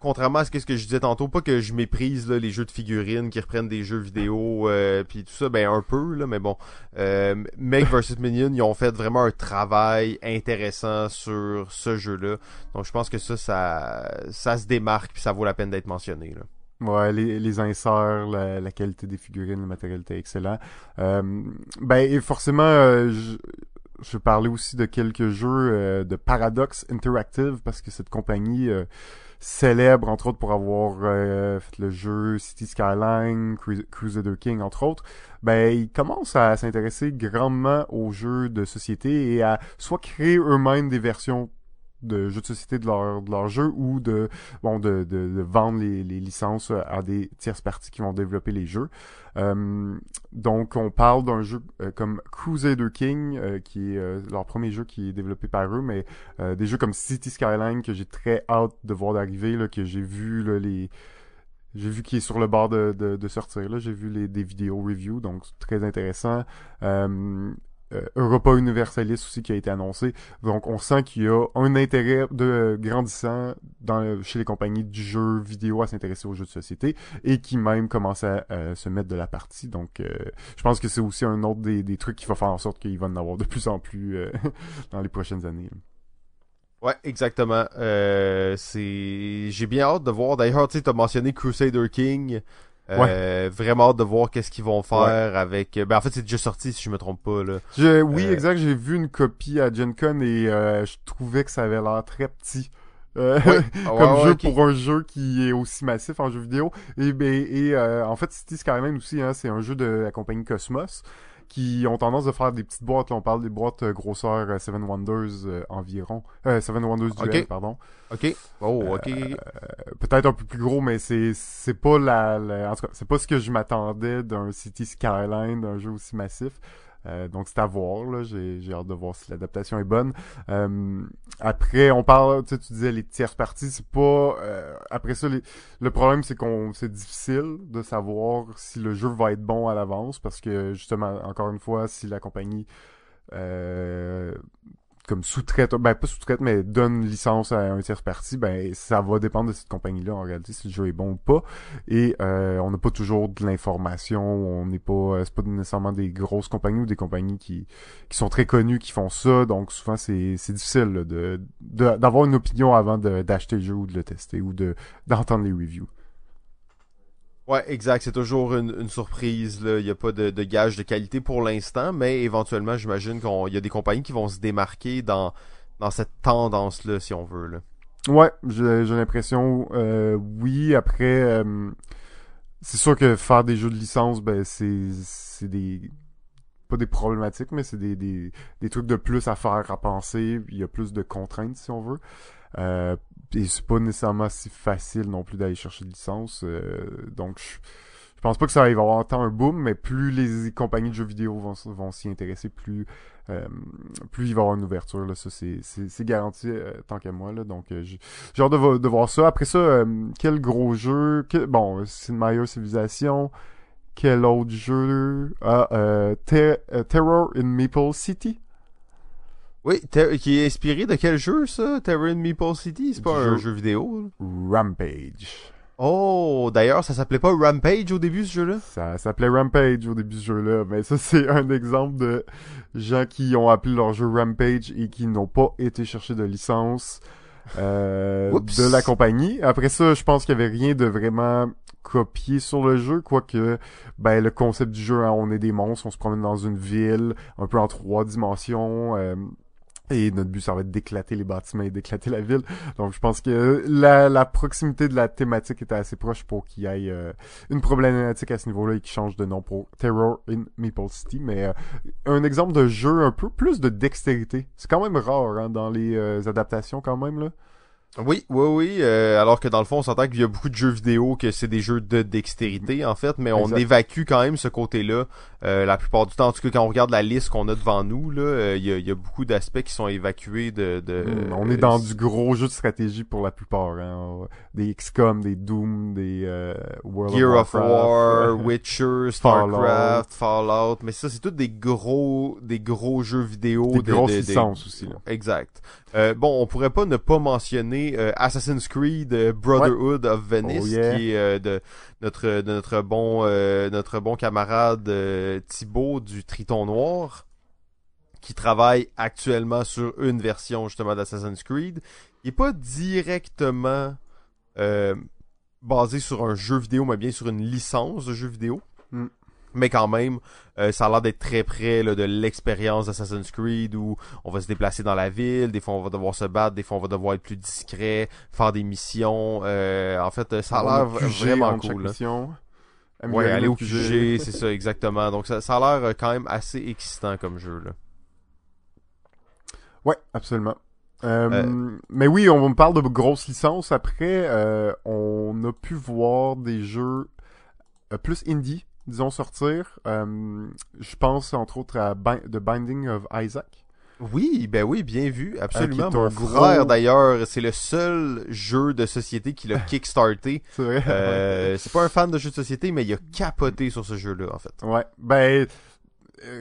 contrairement à ce que, je disais tantôt, pas que je méprise les jeux de figurines qui reprennent des jeux vidéo, euh, puis tout ça, ben un peu, mais bon. Euh, Meg vs Minion, ils ont fait vraiment un travail intéressant sur ce jeu-là. Donc je pense que ça, ça, se démarque, puis ça vaut la peine d'être mentionné. Ouais, les, les inserts, la, la qualité des figurines, le matériel était excellent. Euh, ben et forcément, euh, je, je parlais aussi de quelques jeux euh, de Paradox Interactive parce que cette compagnie euh, célèbre entre autres pour avoir euh, fait le jeu City Skyline, Cru- Crusader King entre autres. Ben ils commencent à s'intéresser grandement aux jeux de société et à soit créer eux-mêmes des versions de jeux de société de leur, de leur jeu ou de bon de, de, vendre les, les licences à des tierces parties qui vont développer les jeux. Euh, donc on parle d'un jeu euh, comme Crusader King euh, qui est euh, leur premier jeu qui est développé par eux, mais euh, des jeux comme City Skyline que j'ai très hâte de voir d'arriver que j'ai vu là, les j'ai vu qu'il est sur le bord de, de, sortir là, j'ai vu les des vidéos review donc très intéressant. Euh, euh, Europa Universalis aussi qui a été annoncé. Donc on sent qu'il y a un intérêt de euh, grandissant dans, chez les compagnies du jeu vidéo à s'intéresser aux jeux de société et qui même commencent à euh, se mettre de la partie. Donc euh, je pense que c'est aussi un autre des, des trucs qui va faire en sorte qu'il va en avoir de plus en plus euh, *laughs* dans les prochaines années. Ouais, exactement. Euh, c'est, j'ai bien hâte de voir. D'ailleurs, tu t'as mentionné Crusader King. Euh, Vraiment hâte de voir qu'est-ce qu'ils vont faire avec. Ben en fait, c'est déjà sorti si je me trompe pas là. Je, oui, Euh, exact. J'ai vu une copie à Gen Con et euh, je trouvais que ça avait l'air très petit. Euh, *laughs* Ouais. comme Ouais, ouais, jeu pour un jeu qui est aussi massif en jeu vidéo. Et, ben, et euh, en fait, City Skyline aussi, hein, c'est un jeu de la compagnie Cosmos qui ont tendance à faire des petites boîtes. Là, on parle des boîtes euh, grosseur euh, Seven Wonders euh, environ. Euh, Seven Wonders Duel, Ok. pardon. Ok. Oh, ok. Peut-être un peu plus gros, mais c'est c'est pas la, la- en tout cas c'est pas ce que je m'attendais d'un City Skyline, d'un jeu aussi massif. Euh, donc c'est à voir là, j'ai j'ai hâte de voir si l'adaptation est bonne. Euh, après on parle, tu sais, tu disais les tierces parties, c'est pas euh, après ça les- le problème c'est qu'on c'est difficile de savoir si le jeu va être bon à l'avance parce que justement encore une fois si la compagnie euh, comme sous-traite, ben pas sous-traite, mais donne licence à un tierce parti, ben ça va dépendre de cette compagnie-là en réalité si le jeu est bon ou pas. Et euh, on n'a pas toujours de l'information, on n'est pas, euh, c'est pas nécessairement des grosses compagnies ou des compagnies qui qui sont très connues qui font ça, donc souvent c'est c'est difficile là, de d'avoir une opinion avant d'acheter le jeu ou de le tester ou de d'entendre les reviews. Ouais, exact. C'est toujours une, une surprise. Là. Il n'y a pas de, de gage de qualité pour l'instant, mais éventuellement, j'imagine qu'il y a des compagnies qui vont se démarquer dans, dans cette tendance-là, si on veut. Là. Ouais, j'ai l'impression, euh, oui. Après, euh, c'est sûr que faire des jeux de licence, ben c'est c'est des pas des problématiques, mais c'est des, des des trucs de plus à faire, à penser. Il y a plus de contraintes si on veut. Euh, et c'est pas nécessairement si facile non plus d'aller chercher de licence. euh, donc je je pense pas que ça va y avoir tant un boom, mais plus les compagnies de jeux vidéo vont, s'y intéresser, plus euh, plus il va y avoir une ouverture. Là, ça c'est c'est garanti euh, tant qu'à moi. Là, donc euh, j'ai hâte de, de voir ça. Après ça, euh, quel gros jeu Bon, c'est une meilleure civilisation. Quel autre jeu Ah, euh, Terror in Maple City? Oui, qui est inspiré de quel jeu, ça? Terror in Meeple City? C'est pas un jeu. jeu vidéo? là? Rampage. Oh, d'ailleurs, ça s'appelait pas Rampage au début, ce jeu-là? Ça s'appelait Rampage au début de ce jeu-là, mais ça *laughs* c'est un exemple de gens qui ont appelé leur jeu Rampage et qui n'ont pas été chercher de licence euh, de la compagnie. Après ça, je pense qu'il y avait rien de vraiment copié sur le jeu, quoique ben le concept du jeu, hein, on est des monstres, on se promène dans une ville, un peu en trois dimensions. euh, et notre but, ça va être d'éclater les bâtiments et d'éclater la ville. Donc, je pense que la, la proximité de la thématique était assez proche pour qu'il y ait euh, une problématique à ce niveau-là et qu'il change de nom pour Terror in Maple City. Mais euh, un exemple de jeu un peu plus de dextérité. C'est quand même rare hein, dans les euh, adaptations quand même. là. Oui, oui, oui. euh, alors que dans le fond, on s'entend qu'il y a beaucoup de jeux vidéo que c'est des jeux de dextérité, en fait, mais on Exact. évacue quand même ce côté-là. euh, la plupart du temps, en tout cas, quand on regarde la liste qu'on a devant nous, là, euh, il y, a, il y a beaucoup d'aspects qui sont évacués de. de Hmm, on est dans du gros jeu de stratégie pour la plupart. Hein. Des XCOM, des Doom, des euh, World Gear of Warcraft. War, *laughs* Witcher, Starcraft, Fallout, mais ça c'est tous des gros des gros jeux vidéo des de- grosses de- de- licences aussi. Là. Exact. Euh, bon, on pourrait pas ne pas mentionner euh, Assassin's Creed euh, Brotherhood of Venice, Oh, yeah. qui est euh, de notre de notre bon notre bon camarade Thibaut du Triton Noir, qui travaille actuellement sur une version justement d'Assassin's Creed, qui est pas directement basé sur un jeu vidéo, mais bien sur une licence de jeu vidéo. Mm. Mais quand même, euh, ça a l'air d'être très près là, de l'expérience d'Assassin's Creed où on va se déplacer dans la ville, des fois on va devoir se battre, des fois on va devoir être plus discret, faire des missions. euh, en fait, euh, ça a l'air vraiment cool. Ouais, aller le au QG, *laughs* c'est ça, exactement. Donc ça, ça a l'air quand même assez excitant comme jeu. Là. Ouais, absolument. Euh, Euh. Mais oui, on me parle de grosses licences. Après, euh, on a pu voir des jeux plus indie, disons, sortir. Euh, je pense entre autres à Bi- The Binding of Isaac. Oui, ben oui, bien vu, absolument. Euh, est Mon frère, d'ailleurs, c'est le seul jeu de société qui l'a *laughs* kickstarté. C'est vrai. Euh, c'est pas un fan de jeux de société, mais il a capoté sur ce jeu-là, en fait. Ouais, ben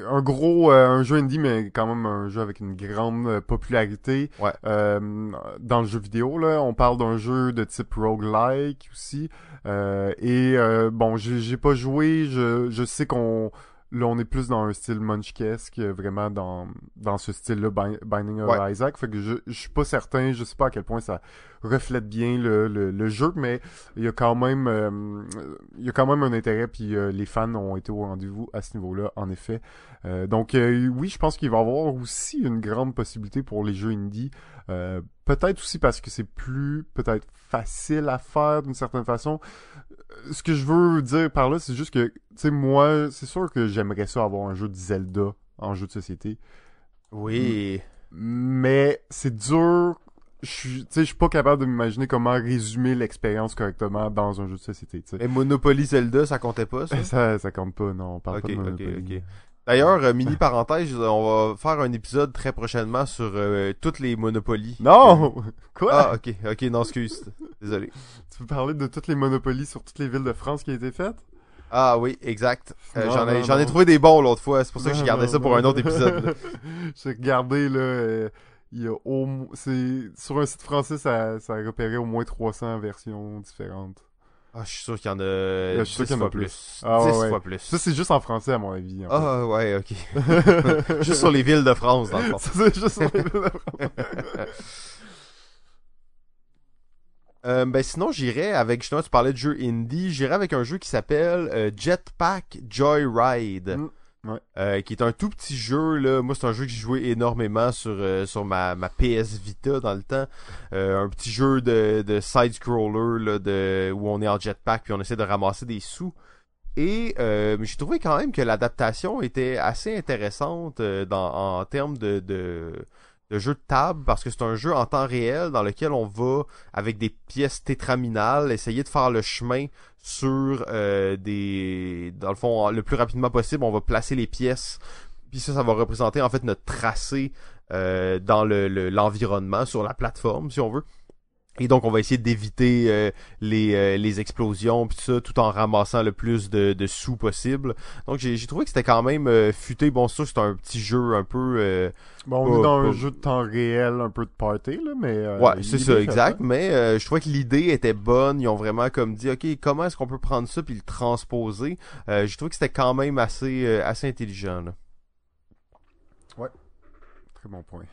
un gros euh, un jeu indie mais quand même un jeu avec une grande euh, popularité. Ouais. Euh, dans le jeu vidéo là, on parle d'un jeu de type roguelike aussi. Euh, et euh, bon, j'ai j'ai pas joué, je je sais qu'on là on est plus dans un style munchkesque euh, vraiment dans dans ce style-là Bi- Binding of Ouais. Isaac, fait que je je suis pas certain, je sais pas à quel point ça reflète bien le, le, le jeu, mais il y a quand même euh, il y a quand même un intérêt puis euh, les fans ont été au rendez-vous à ce niveau-là en effet. Euh, donc euh, oui, je pense qu'il va y avoir aussi une grande possibilité pour les jeux indie. Peut-être aussi parce que c'est plus peut-être facile à faire d'une certaine façon. Euh, Ce que je veux dire par là, c'est juste que tu sais moi, c'est sûr que j'aimerais ça avoir un jeu de Zelda en jeu de société, Oui. mais c'est dur je sais je suis pas capable de m'imaginer comment résumer l'expérience correctement dans un jeu de société tu sais Mais Monopoly Zelda, ça comptait pas, ça? *laughs* ça ça compte pas non on parle pas de Monopoly. D'ailleurs, euh, mini parenthèse, on va faire un épisode très prochainement sur euh, toutes les Monopolies. non *laughs* quoi? Ah, ok, ok, non, excuse. Désolé. tu veux parler de toutes les monopolies sur toutes les villes de France qui ont été faites? Ah oui, exact. Euh, j'en ai, j'en ai trouvé des bons l'autre fois, c'est pour ça que j'ai gardé non, ça pour non. un autre épisode. *laughs* J'ai regardé là, euh, il y a au c'est sur un site français ça ça a repéré au moins 300 versions différentes. Ah, je suis sûr qu'il y en a je suis sûr 10 qu'il y en a fois plus. plus. Ah, 10 ouais. fois plus. Ça c'est juste en français à mon avis. en fait. Ah ouais, ok. *laughs* Juste sur les villes de France, dans le fond. *laughs* Ça, c'est juste sur les villes de France. *laughs* Euh, ben sinon, j'irais avec, justement, tu parlais de jeu indie, j'irais avec un jeu qui s'appelle euh, Jetpack Joyride. Mm, Euh, qui est un tout petit jeu, là. Moi, c'est un jeu que j'ai joué énormément sur, euh, sur ma, ma PS Vita dans le temps. Euh, un petit jeu de, de side-scroller, là, de, où on est en jetpack puis on essaie de ramasser des sous. Et j'ai trouvé quand même que l'adaptation était assez intéressante en termes de, de jeu de table parce que c'est un jeu en temps réel dans lequel on va avec des pièces tétraminales essayer de faire le chemin sur euh, des dans le fond le plus rapidement possible on va placer les pièces. Puis ça ça va représenter en fait notre tracé euh, dans le le- l'environnement sur la plateforme si on veut et donc on va essayer d'éviter euh, les, euh, les explosions puis tout ça tout en ramassant le plus de, de sous possible donc j'ai trouvé que c'était quand même euh, futé bon que c'est un petit jeu un peu Bon, on Pas- est dans un jeu de temps réel, un peu de party là, mais Ouais, c'est est ça, exact. hein. Mais euh, je trouvais que l'idée était bonne. Ils ont vraiment comme dit, ok, comment est-ce qu'on peut prendre ça puis le transposer? Euh, J'ai trouvé que c'était quand même assez euh, assez intelligent. Là. Très bon point.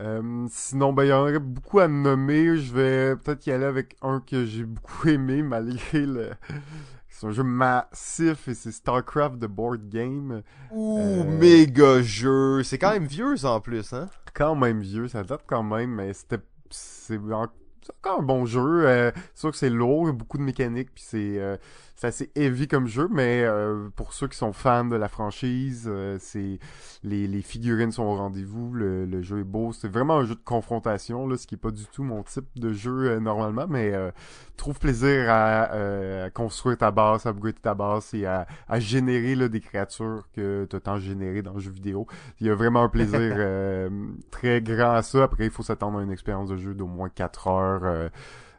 Euh, sinon, ben, il y en aurait beaucoup à nommer. Je vais peut-être y aller avec un que j'ai beaucoup *laughs* aimé, malgré le... *laughs* C'est un jeu massif et c'est StarCraft The Board Game. Ouh, Euh, méga jeu. C'est quand même vieux, ça, en plus, hein? Quand même vieux, ça date quand même, mais c'était... C'est en- c'est encore un bon jeu. Euh, c'est sûr que c'est lourd, beaucoup de mécanique, puis c'est... c'est assez heavy comme jeu, mais euh, pour ceux qui sont fans de la franchise, euh, c'est les, les figurines sont au rendez-vous, le, le jeu est beau. C'est vraiment un jeu de confrontation, là, ce qui est pas du tout mon type de jeu euh, normalement, mais euh, trouve plaisir à, euh, à construire ta base, à upgrader ta base et à, à générer là, des créatures que tu as tant générées dans le jeu vidéo. Il y a vraiment un plaisir *laughs* euh, très grand à ça. Après, il faut s'attendre à une expérience de jeu d'au moins 4 heures.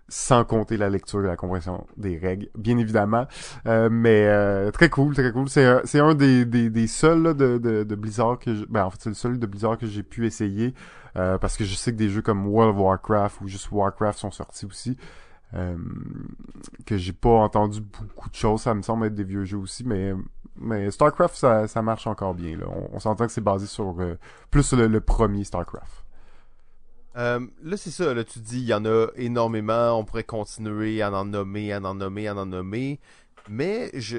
Euh, sans compter la lecture et la compréhension des règles, bien évidemment. Euh, mais euh, très cool, très cool. C'est un, c'est un des, des, des seuls de, Blizzard que je... Ben, en fait, c'est le seul de Blizzard que j'ai pu essayer. euh, parce que je sais que des jeux comme World of Warcraft ou juste Warcraft sont sortis aussi. Euh, que j'ai pas entendu beaucoup de choses. Ça me semble être des vieux jeux aussi. Mais, mais StarCraft, ça, marche encore bien. On, s'entend que c'est basé sur euh, plus le premier StarCraft. Euh, là, c'est ça. Là, tu dis, il y en a énormément. On pourrait continuer à en nommer, à en nommer, à en nommer. Mais je,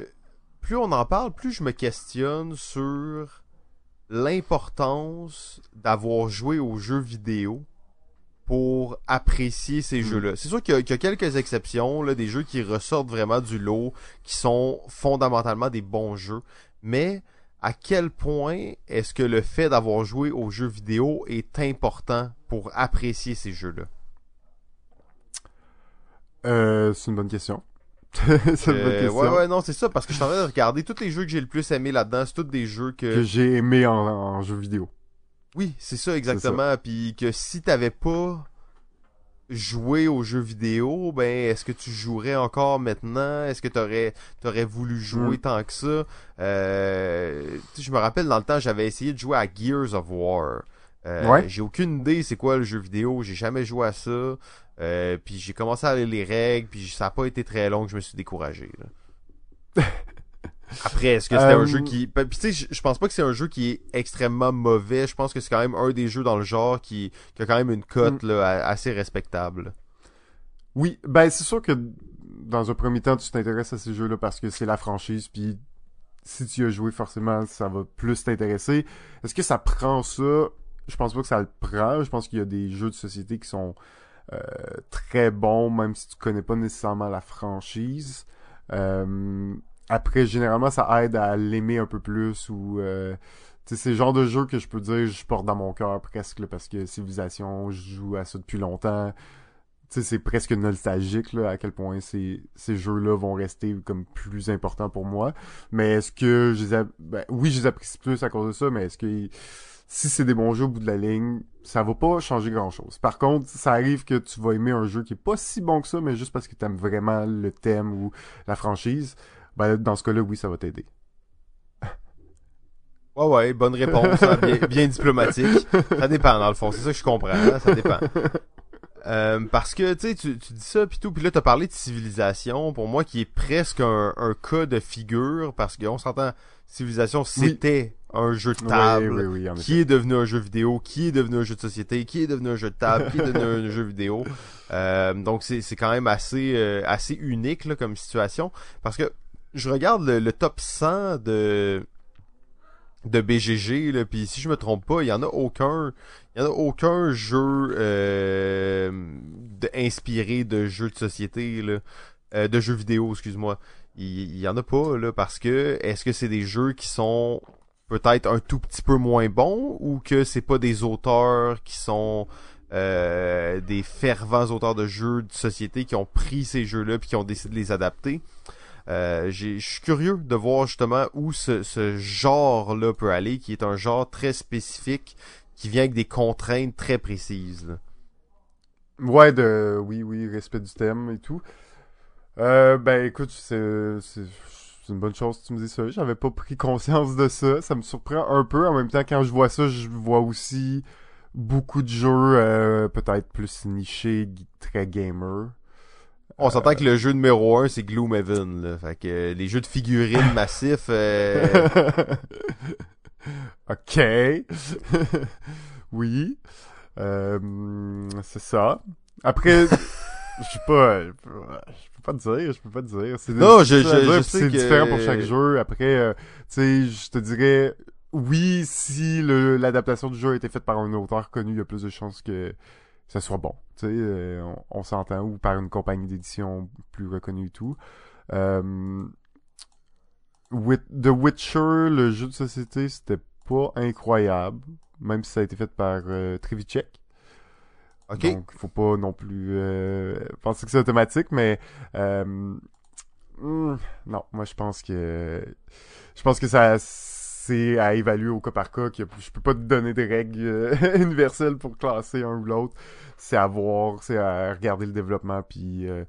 plus on en parle, plus je me questionne sur l'importance d'avoir joué aux jeux vidéo pour apprécier ces Mm. jeux-là. C'est sûr qu'il y, y a quelques exceptions, là, des jeux qui ressortent vraiment du lot, qui sont fondamentalement des bons jeux. Mais à quel point est-ce que le fait d'avoir joué aux jeux vidéo est important pour apprécier ces jeux-là? Euh, c'est une bonne question. *laughs* c'est une bonne Euh, question. ouais, ouais, non, c'est ça, parce que je suis en train de regarder tous les jeux que j'ai le plus aimé là-dedans, c'est tous des jeux que... Que j'ai aimé en, en jeu vidéo. Oui, c'est ça exactement. Puis que si t'avais pas joué aux jeux vidéo, ben est-ce que tu jouerais encore maintenant? Est-ce que t'aurais t'aurais voulu jouer Mm. tant que ça? Euh, Je me rappelle dans le temps, j'avais essayé de jouer à Gears of War. Euh, Ouais. J'ai aucune idée c'est quoi le jeu vidéo. J'ai jamais joué à ça. Euh, puis j'ai commencé à lire les règles. Puis ça a pas été très long que je me suis découragé. là. *laughs* Après, est-ce que c'était Euh, un jeu qui... Puis tu sais, je- pense pas que c'est un jeu qui est extrêmement mauvais. Je pense que c'est quand même un des jeux dans le genre qui, qui a quand même une cote là, a- assez respectable. Oui, ben c'est sûr que dans un premier temps, tu t'intéresses à ces jeux-là parce que c'est la franchise, puis si tu y as joué, forcément, ça va plus t'intéresser. Est-ce que ça prend ça? Je pense pas que ça le prend. Je pense qu'il y a des jeux de société qui sont euh, très bons, même si tu connais pas nécessairement la franchise. Euh, après, généralement, ça aide à l'aimer un peu plus ou... Euh, tu c'est le genre de jeu que je peux dire je porte dans mon cœur presque là, parce que Civilisation, je joue à ça depuis longtemps. Tu c'est presque nostalgique là, à quel point ces, ces jeux-là vont rester comme plus importants pour moi. Mais est-ce que je les ben, oui, je les apprécie plus à cause de ça, mais est-ce que si c'est des bons jeux au bout de la ligne, ça va pas changer grand-chose. Par contre, ça arrive que tu vas aimer un jeu qui est pas si bon que ça, mais juste parce que t'aimes vraiment le thème ou la franchise, ben dans ce cas-là, oui, ça va t'aider. *laughs* Ouais, ouais, bonne réponse. hein, bien, bien diplomatique. Ça dépend, dans le fond. C'est ça que je comprends. hein, ça dépend. Euh, parce que, tu sais, tu dis ça, puis tout, puis là, t'as parlé de civilisation, pour moi, qui est presque un, un cas de figure, parce qu'on s'entend, civilisation, c'était un jeu de table. Oui, oui, qui est devenu un jeu vidéo, qui est devenu un jeu de société, qui est devenu un jeu de table, qui est devenu un jeu vidéo. Euh, donc c'est c'est quand même assez euh, assez unique là, comme situation parce que je regarde le, top 100 de de BGG là, puis si je me trompe pas, il y en a aucun il y en a aucun jeu euh, de, inspiré de jeux de société euh, de jeux vidéo, excuse-moi. Il, il y en a pas là parce que est-ce que c'est des jeux qui sont peut-être un tout petit peu moins bons ou que c'est pas des auteurs qui sont euh, des fervents auteurs de jeux de société qui ont pris ces jeux-là puis qui ont décidé de les adapter? Euh, Je suis curieux de voir justement où ce, ce genre-là peut aller, qui est un genre très spécifique, qui vient avec des contraintes très précises. Ouais, de oui, oui, respect du thème et tout. Euh, ben écoute, c'est une bonne chose que tu me dis ça. J'avais pas pris conscience de ça. Ça me surprend un peu. En même temps, quand je vois ça, je vois aussi beaucoup de jeux euh, peut-être plus nichés, très gamer. On s'entend que le jeu numéro 1, c'est Gloomhaven. Là. Fait que euh, les jeux de figurines massifs... euh, *laughs* ok. oui. Euh, c'est ça. Après, je sais pas, je peux, pas te dire, je peux pas te dire. C'est Non, je- je- je c'est que- différent pour chaque jeu. Après, euh, tu sais, je te dirais, oui, si l'adaptation du jeu a été faite par un auteur connu, il y a plus de chances que ça soit bon. Tu sais, euh, on, on s'entend, ou par une compagnie d'édition plus reconnue et tout. Euh, The Witcher, le jeu de société, c'était pas incroyable, même si ça a été fait par euh, Trivicek. Ok. Donc, faut pas non plus euh, penser que c'est automatique, mais euh, hmm, non, moi je pense que je pense que ça c'est à évaluer au cas par cas. Que je peux pas te donner des règles euh, *laughs* universelles pour classer un ou l'autre. C'est à voir, c'est à regarder le développement, puis euh,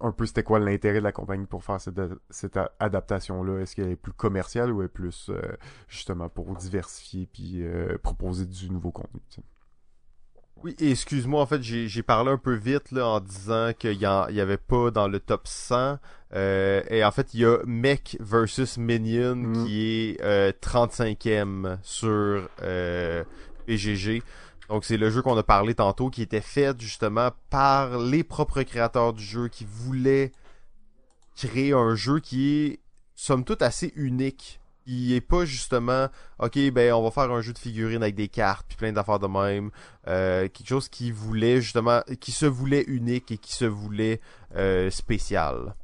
un peu c'était quoi l'intérêt de la compagnie pour faire cette, cette adaptation-là. Est-ce qu'elle est plus commerciale ou est plus euh, justement pour diversifier puis euh, proposer du nouveau contenu. Oui, excuse-moi, en fait, j'ai parlé un peu vite là, en disant qu'il y, en- il y avait pas dans le top 100. euh, et en fait, il y a Mech versus Minion Mm. qui est euh, 35e sur euh, PGG. Donc c'est le jeu qu'on a parlé tantôt qui était fait justement par les propres créateurs du jeu qui voulaient créer un jeu qui est somme toute assez unique. Il est pas justement OK, ben on va faire un jeu de figurines avec des cartes puis plein d'affaires de même. Euh, quelque chose qui voulait justement, qui se voulait unique et qui se voulait euh, spécial.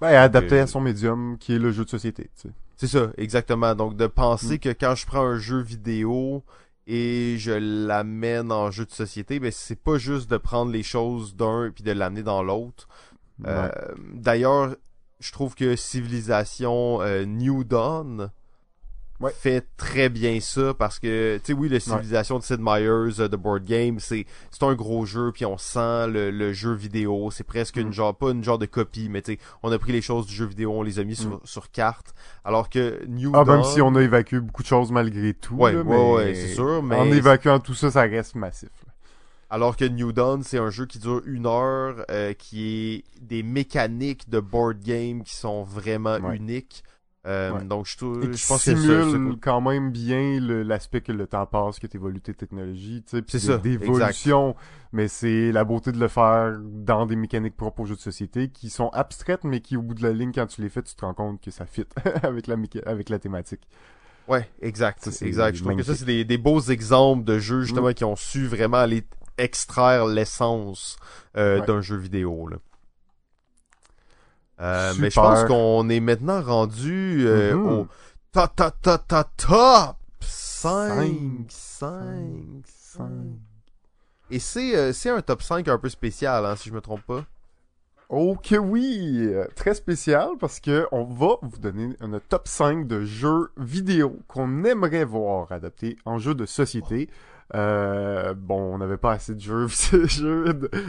Ben, adapté Euh, à son médium, qui est le jeu de société. tu sais. C'est ça, exactement. Donc de penser Mm. que quand je prends un jeu vidéo et je l'amène en jeu de société, ben c'est pas juste de prendre les choses d'un puis de l'amener dans l'autre. Euh, Ouais. D'ailleurs, je trouve que Civilisation euh, New Dawn Ouais. fait très bien ça parce que, tu sais, oui, la Civilisation de Sid Meier's, euh, de Board Game, c'est c'est un gros jeu, puis on sent le, le jeu vidéo. C'est presque une Mm. genre, pas une genre de copie, mais tu sais, on a pris les choses du jeu vidéo, on les a mis sur, sur carte. Alors que New Ah, Dawn... même si on a évacué beaucoup de choses malgré tout. Ouais, là, mais ouais, c'est sûr, mais- En évacuant tout ça, ça reste massif. Alors que New Dawn, c'est un jeu qui dure une heure, euh, qui est des mécaniques de board game qui sont vraiment Ouais. uniques. Euh, Ouais. Donc je, trouve, Et qui je pense que simule ça- ça- quand même bien l'aspect que le temps passe, que t'évolues tes technologies, tu sais, C'est d'évolution. Mais c'est la beauté de le faire dans des mécaniques propres aux jeux de société qui sont abstraites, mais qui, au bout de la ligne, quand tu les fais, tu te rends compte que ça fit *laughs* avec la, avec la thématique. Ouais, exact. Ça, c'est exact. Je trouve que ça, c'est des, des beaux exemples de jeux, justement, Mm. qui ont su vraiment aller extraire l'essence euh, Ouais. d'un jeu vidéo. Là. Euh, mais je pense qu'on est maintenant rendu euh, Mhm. au top, top, top, top, top 5, Cinq. 5, Cinq. Et c'est un top 5 un peu spécial, hein, si je me trompe pas. Oh que oui! Très spécial parce que on va vous donner un top 5 de jeux vidéo qu'on aimerait voir adaptés en jeux de société. Euh, bon, on n'avait pas assez de jeux, *laughs* jeux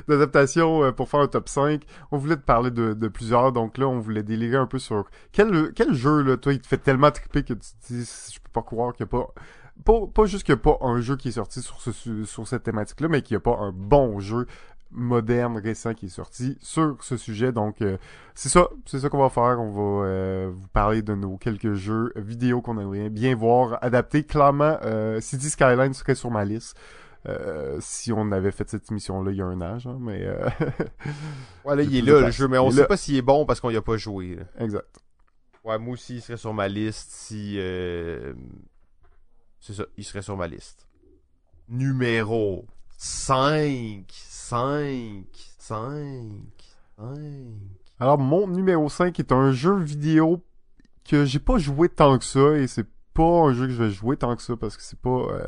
d'adaptation euh, pour faire un top 5. On voulait te parler de, plusieurs, donc là, on voulait délirer un peu sur quel, quel jeu, là, toi, il te fait tellement triper que tu te dis, je peux pas croire qu'il n'y a pas... Pas, pas juste qu'il n'y a pas un jeu qui est sorti sur, ce, su- sur cette thématique-là, mais qu'il n'y a pas un bon jeu moderne, récent qui est sorti sur ce sujet. Donc, euh, c'est ça, c'est ça qu'on va faire. On va euh, vous parler de nos quelques jeux vidéo qu'on aimerait bien voir adaptés. Clairement, euh, City Skyline serait sur ma liste. euh, si on avait fait cette émission-là il y a un an, genre, mais... *laughs* Ouais, là, *laughs* il est là, le jeu, mais on sait là. pas s'il est bon parce qu'on y a pas joué. là. exact. Ouais, moi aussi, il serait sur ma liste si... C'est ça, il serait sur ma liste. Numéro 5, 5, 5, 5... Alors, mon numéro 5 est un jeu vidéo que j'ai pas joué tant que ça, et c'est pas un jeu que je vais jouer tant que ça, parce que c'est pas euh,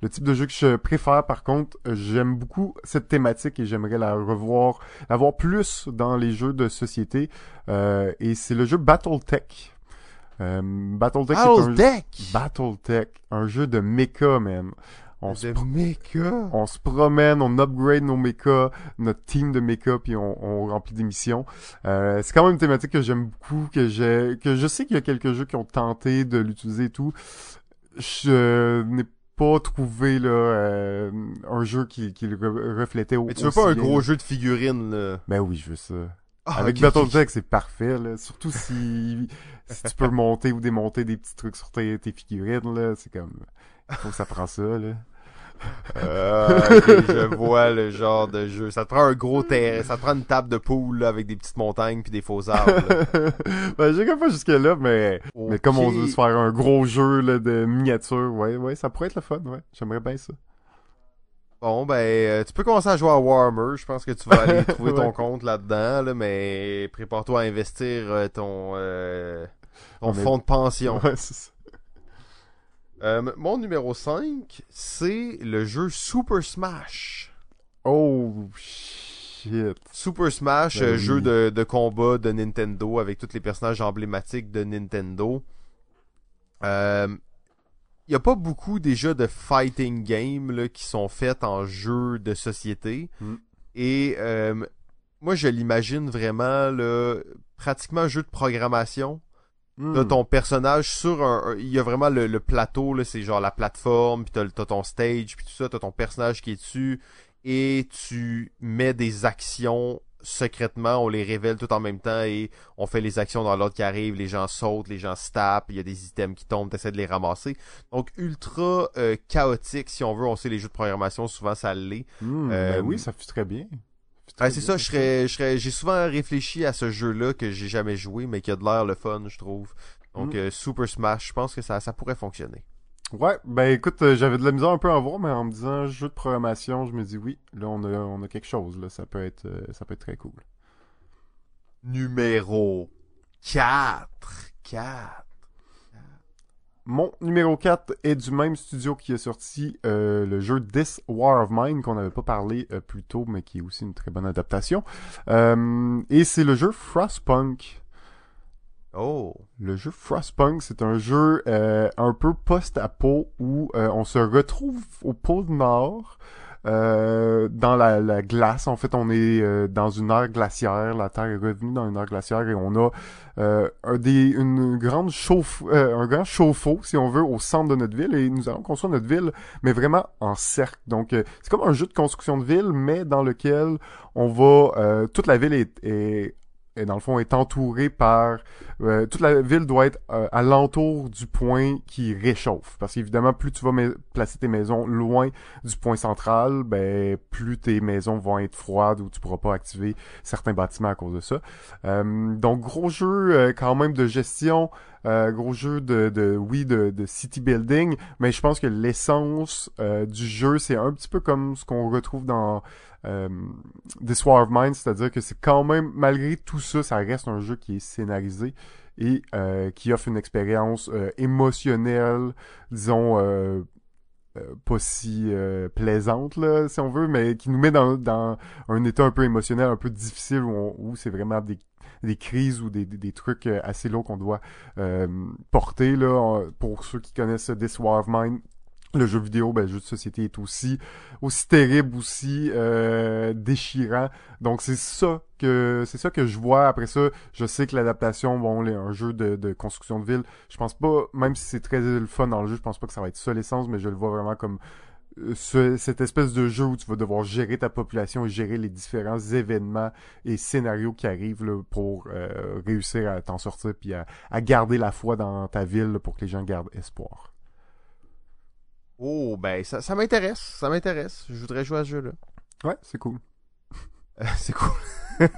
le type de jeu que je préfère. Par contre, j'aime beaucoup cette thématique et j'aimerais la revoir, la voir plus dans les jeux de société. Euh, et c'est le jeu Battletech. Euh, Battletech est un! Battletech, un jeu de mecha, man. On se on se promène, on upgrade nos mechas, notre team de mechas, puis on, on remplit des missions. Euh, c'est quand même une thématique que j'aime beaucoup, que j'ai, que je sais qu'il y a quelques jeux qui ont tenté de l'utiliser et tout. Je n'ai pas trouvé là euh, un jeu qui, qui le re- reflétait au Mais tu veux pas un gros jeu de figurines, là? Ben oui, je veux ça. Ah, Avec ok, Battletech, c'est parfait, là. Surtout si, si tu peux monter ou démonter des petits trucs sur tes, tes figurines, là. C'est comme, il faut que ça prend ça, là. Euh, ok, je vois le genre de jeu. Ça te prend un gros terrain, ça te prend une table de poule là, avec des petites montagnes puis des faux arbres. *laughs* ben, j'ai pas jusque là, mais, mais comme on veut se faire un gros jeu là, de miniature, ouais, ouais, ça pourrait être le fun, ouais. J'aimerais bien ça. Bon, ben, euh, tu peux commencer à jouer à Warhammer. Je pense que tu vas aller *laughs* trouver ton Ouais. compte là-dedans, là, mais prépare-toi à investir euh, ton, euh, ton On est- fonds de pension. Ouais, c'est ça. Euh, mon numéro 5, c'est le jeu Super Smash. Oh, shit. Super Smash, Ben euh, oui. jeu de, de combat de Nintendo avec tous les personnages emblématiques de Nintendo. Euh, Il y a pas beaucoup déjà de fighting games là, qui sont faits en jeu de société. Mm. Et euh, moi, je l'imagine vraiment là, pratiquement un jeu de programmation. T'as Hmm. ton personnage sur un... Il y a vraiment le, le plateau, là, c'est genre la plateforme, puis t'as, t'as ton stage, puis tout ça, t'as ton personnage qui est dessus, et tu mets des actions secrètement, on les révèle tout en même temps, et on fait les actions dans l'ordre qui arrive, les gens sautent, les gens se tapent, il y a des items qui tombent, t'essaies de les ramasser. Donc ultra euh, chaotique, si on veut, on sait les jeux de programmation, souvent ça l'est. Hmm, Euh, ben oui, ça fait très bien. Ouais, c'est ça, je serais, je serais, j'ai souvent réfléchi à ce jeu-là que j'ai jamais joué, mais qui a de l'air le fun, je trouve. Donc, Mm. euh, Super Smash, je pense que ça, ça pourrait fonctionner. Ouais, ben écoute, euh, j'avais de la misère un peu à voir, mais en me disant jeu de programmation, je me dis oui, là on a, on a quelque chose, là, ça peut être, euh, ça peut être très cool. Numéro 4. 4. Mon numéro 4 est du même studio qui a sorti euh, le jeu This War of Mine, qu'on n'avait pas parlé euh, plus tôt, mais qui est aussi une très bonne adaptation. Euh, et c'est le jeu Frostpunk. Oh. Le jeu Frostpunk, c'est un jeu euh, un peu post-apo où euh, on se retrouve au pôle Nord, euh, dans la, la glace. En fait, on est euh, dans une ère glaciaire. La Terre est revenue dans une ère glaciaire et on a euh, un des, une grande chauffe, euh, un grand chauffe-eau, si on veut, au centre de notre ville. Et nous allons construire notre ville, mais vraiment en cercle. Donc, euh, c'est comme un jeu de construction de ville, mais dans lequel on va... toute la ville est... est et dans le fond est entourée par euh, toute la ville doit être euh, à l'entour du point qui réchauffe. Parce qu'évidemment plus tu vas placer tes maisons loin du point central ben plus tes maisons vont être froides ou tu pourras pas activer certains bâtiments à cause de ça. Euh, donc gros jeu euh, quand même de gestion euh, gros jeu de, de oui de, de city building mais je pense que l'essence euh, du jeu c'est un petit peu comme ce qu'on retrouve dans euh, This War of Mine, c'est-à-dire que c'est quand même, malgré tout ça, ça reste un jeu qui est scénarisé et euh, qui offre une expérience euh, émotionnelle, disons, euh, euh, pas si euh, plaisante, là, si on veut, mais qui nous met dans, dans un état un peu émotionnel, un peu difficile, où, où c'est vraiment des, des crises ou des, des, des trucs assez lourds qu'on doit porter. Là, pour ceux qui connaissent This War of Mine, le jeu vidéo, ben, le jeu de société est aussi aussi terrible, aussi euh, déchirant. Donc c'est ça que c'est ça que je vois. Après ça, je sais que l'adaptation, bon, les- un jeu de, construction de ville, je pense pas, même si c'est très le fun dans le jeu, je pense pas que ça va être ça l'essence, mais je le vois vraiment comme euh, ce- cette espèce de jeu où tu vas devoir gérer ta population et gérer les différents événements et scénarios qui arrivent pour euh, réussir à t'en sortir puis à, garder la foi dans ta ville pour que les gens gardent espoir. Oh, ben, ça, ça m'intéresse. Ça m'intéresse. Je voudrais jouer à ce jeu-là. Ouais, c'est cool. *laughs* Euh, c'est cool. *laughs*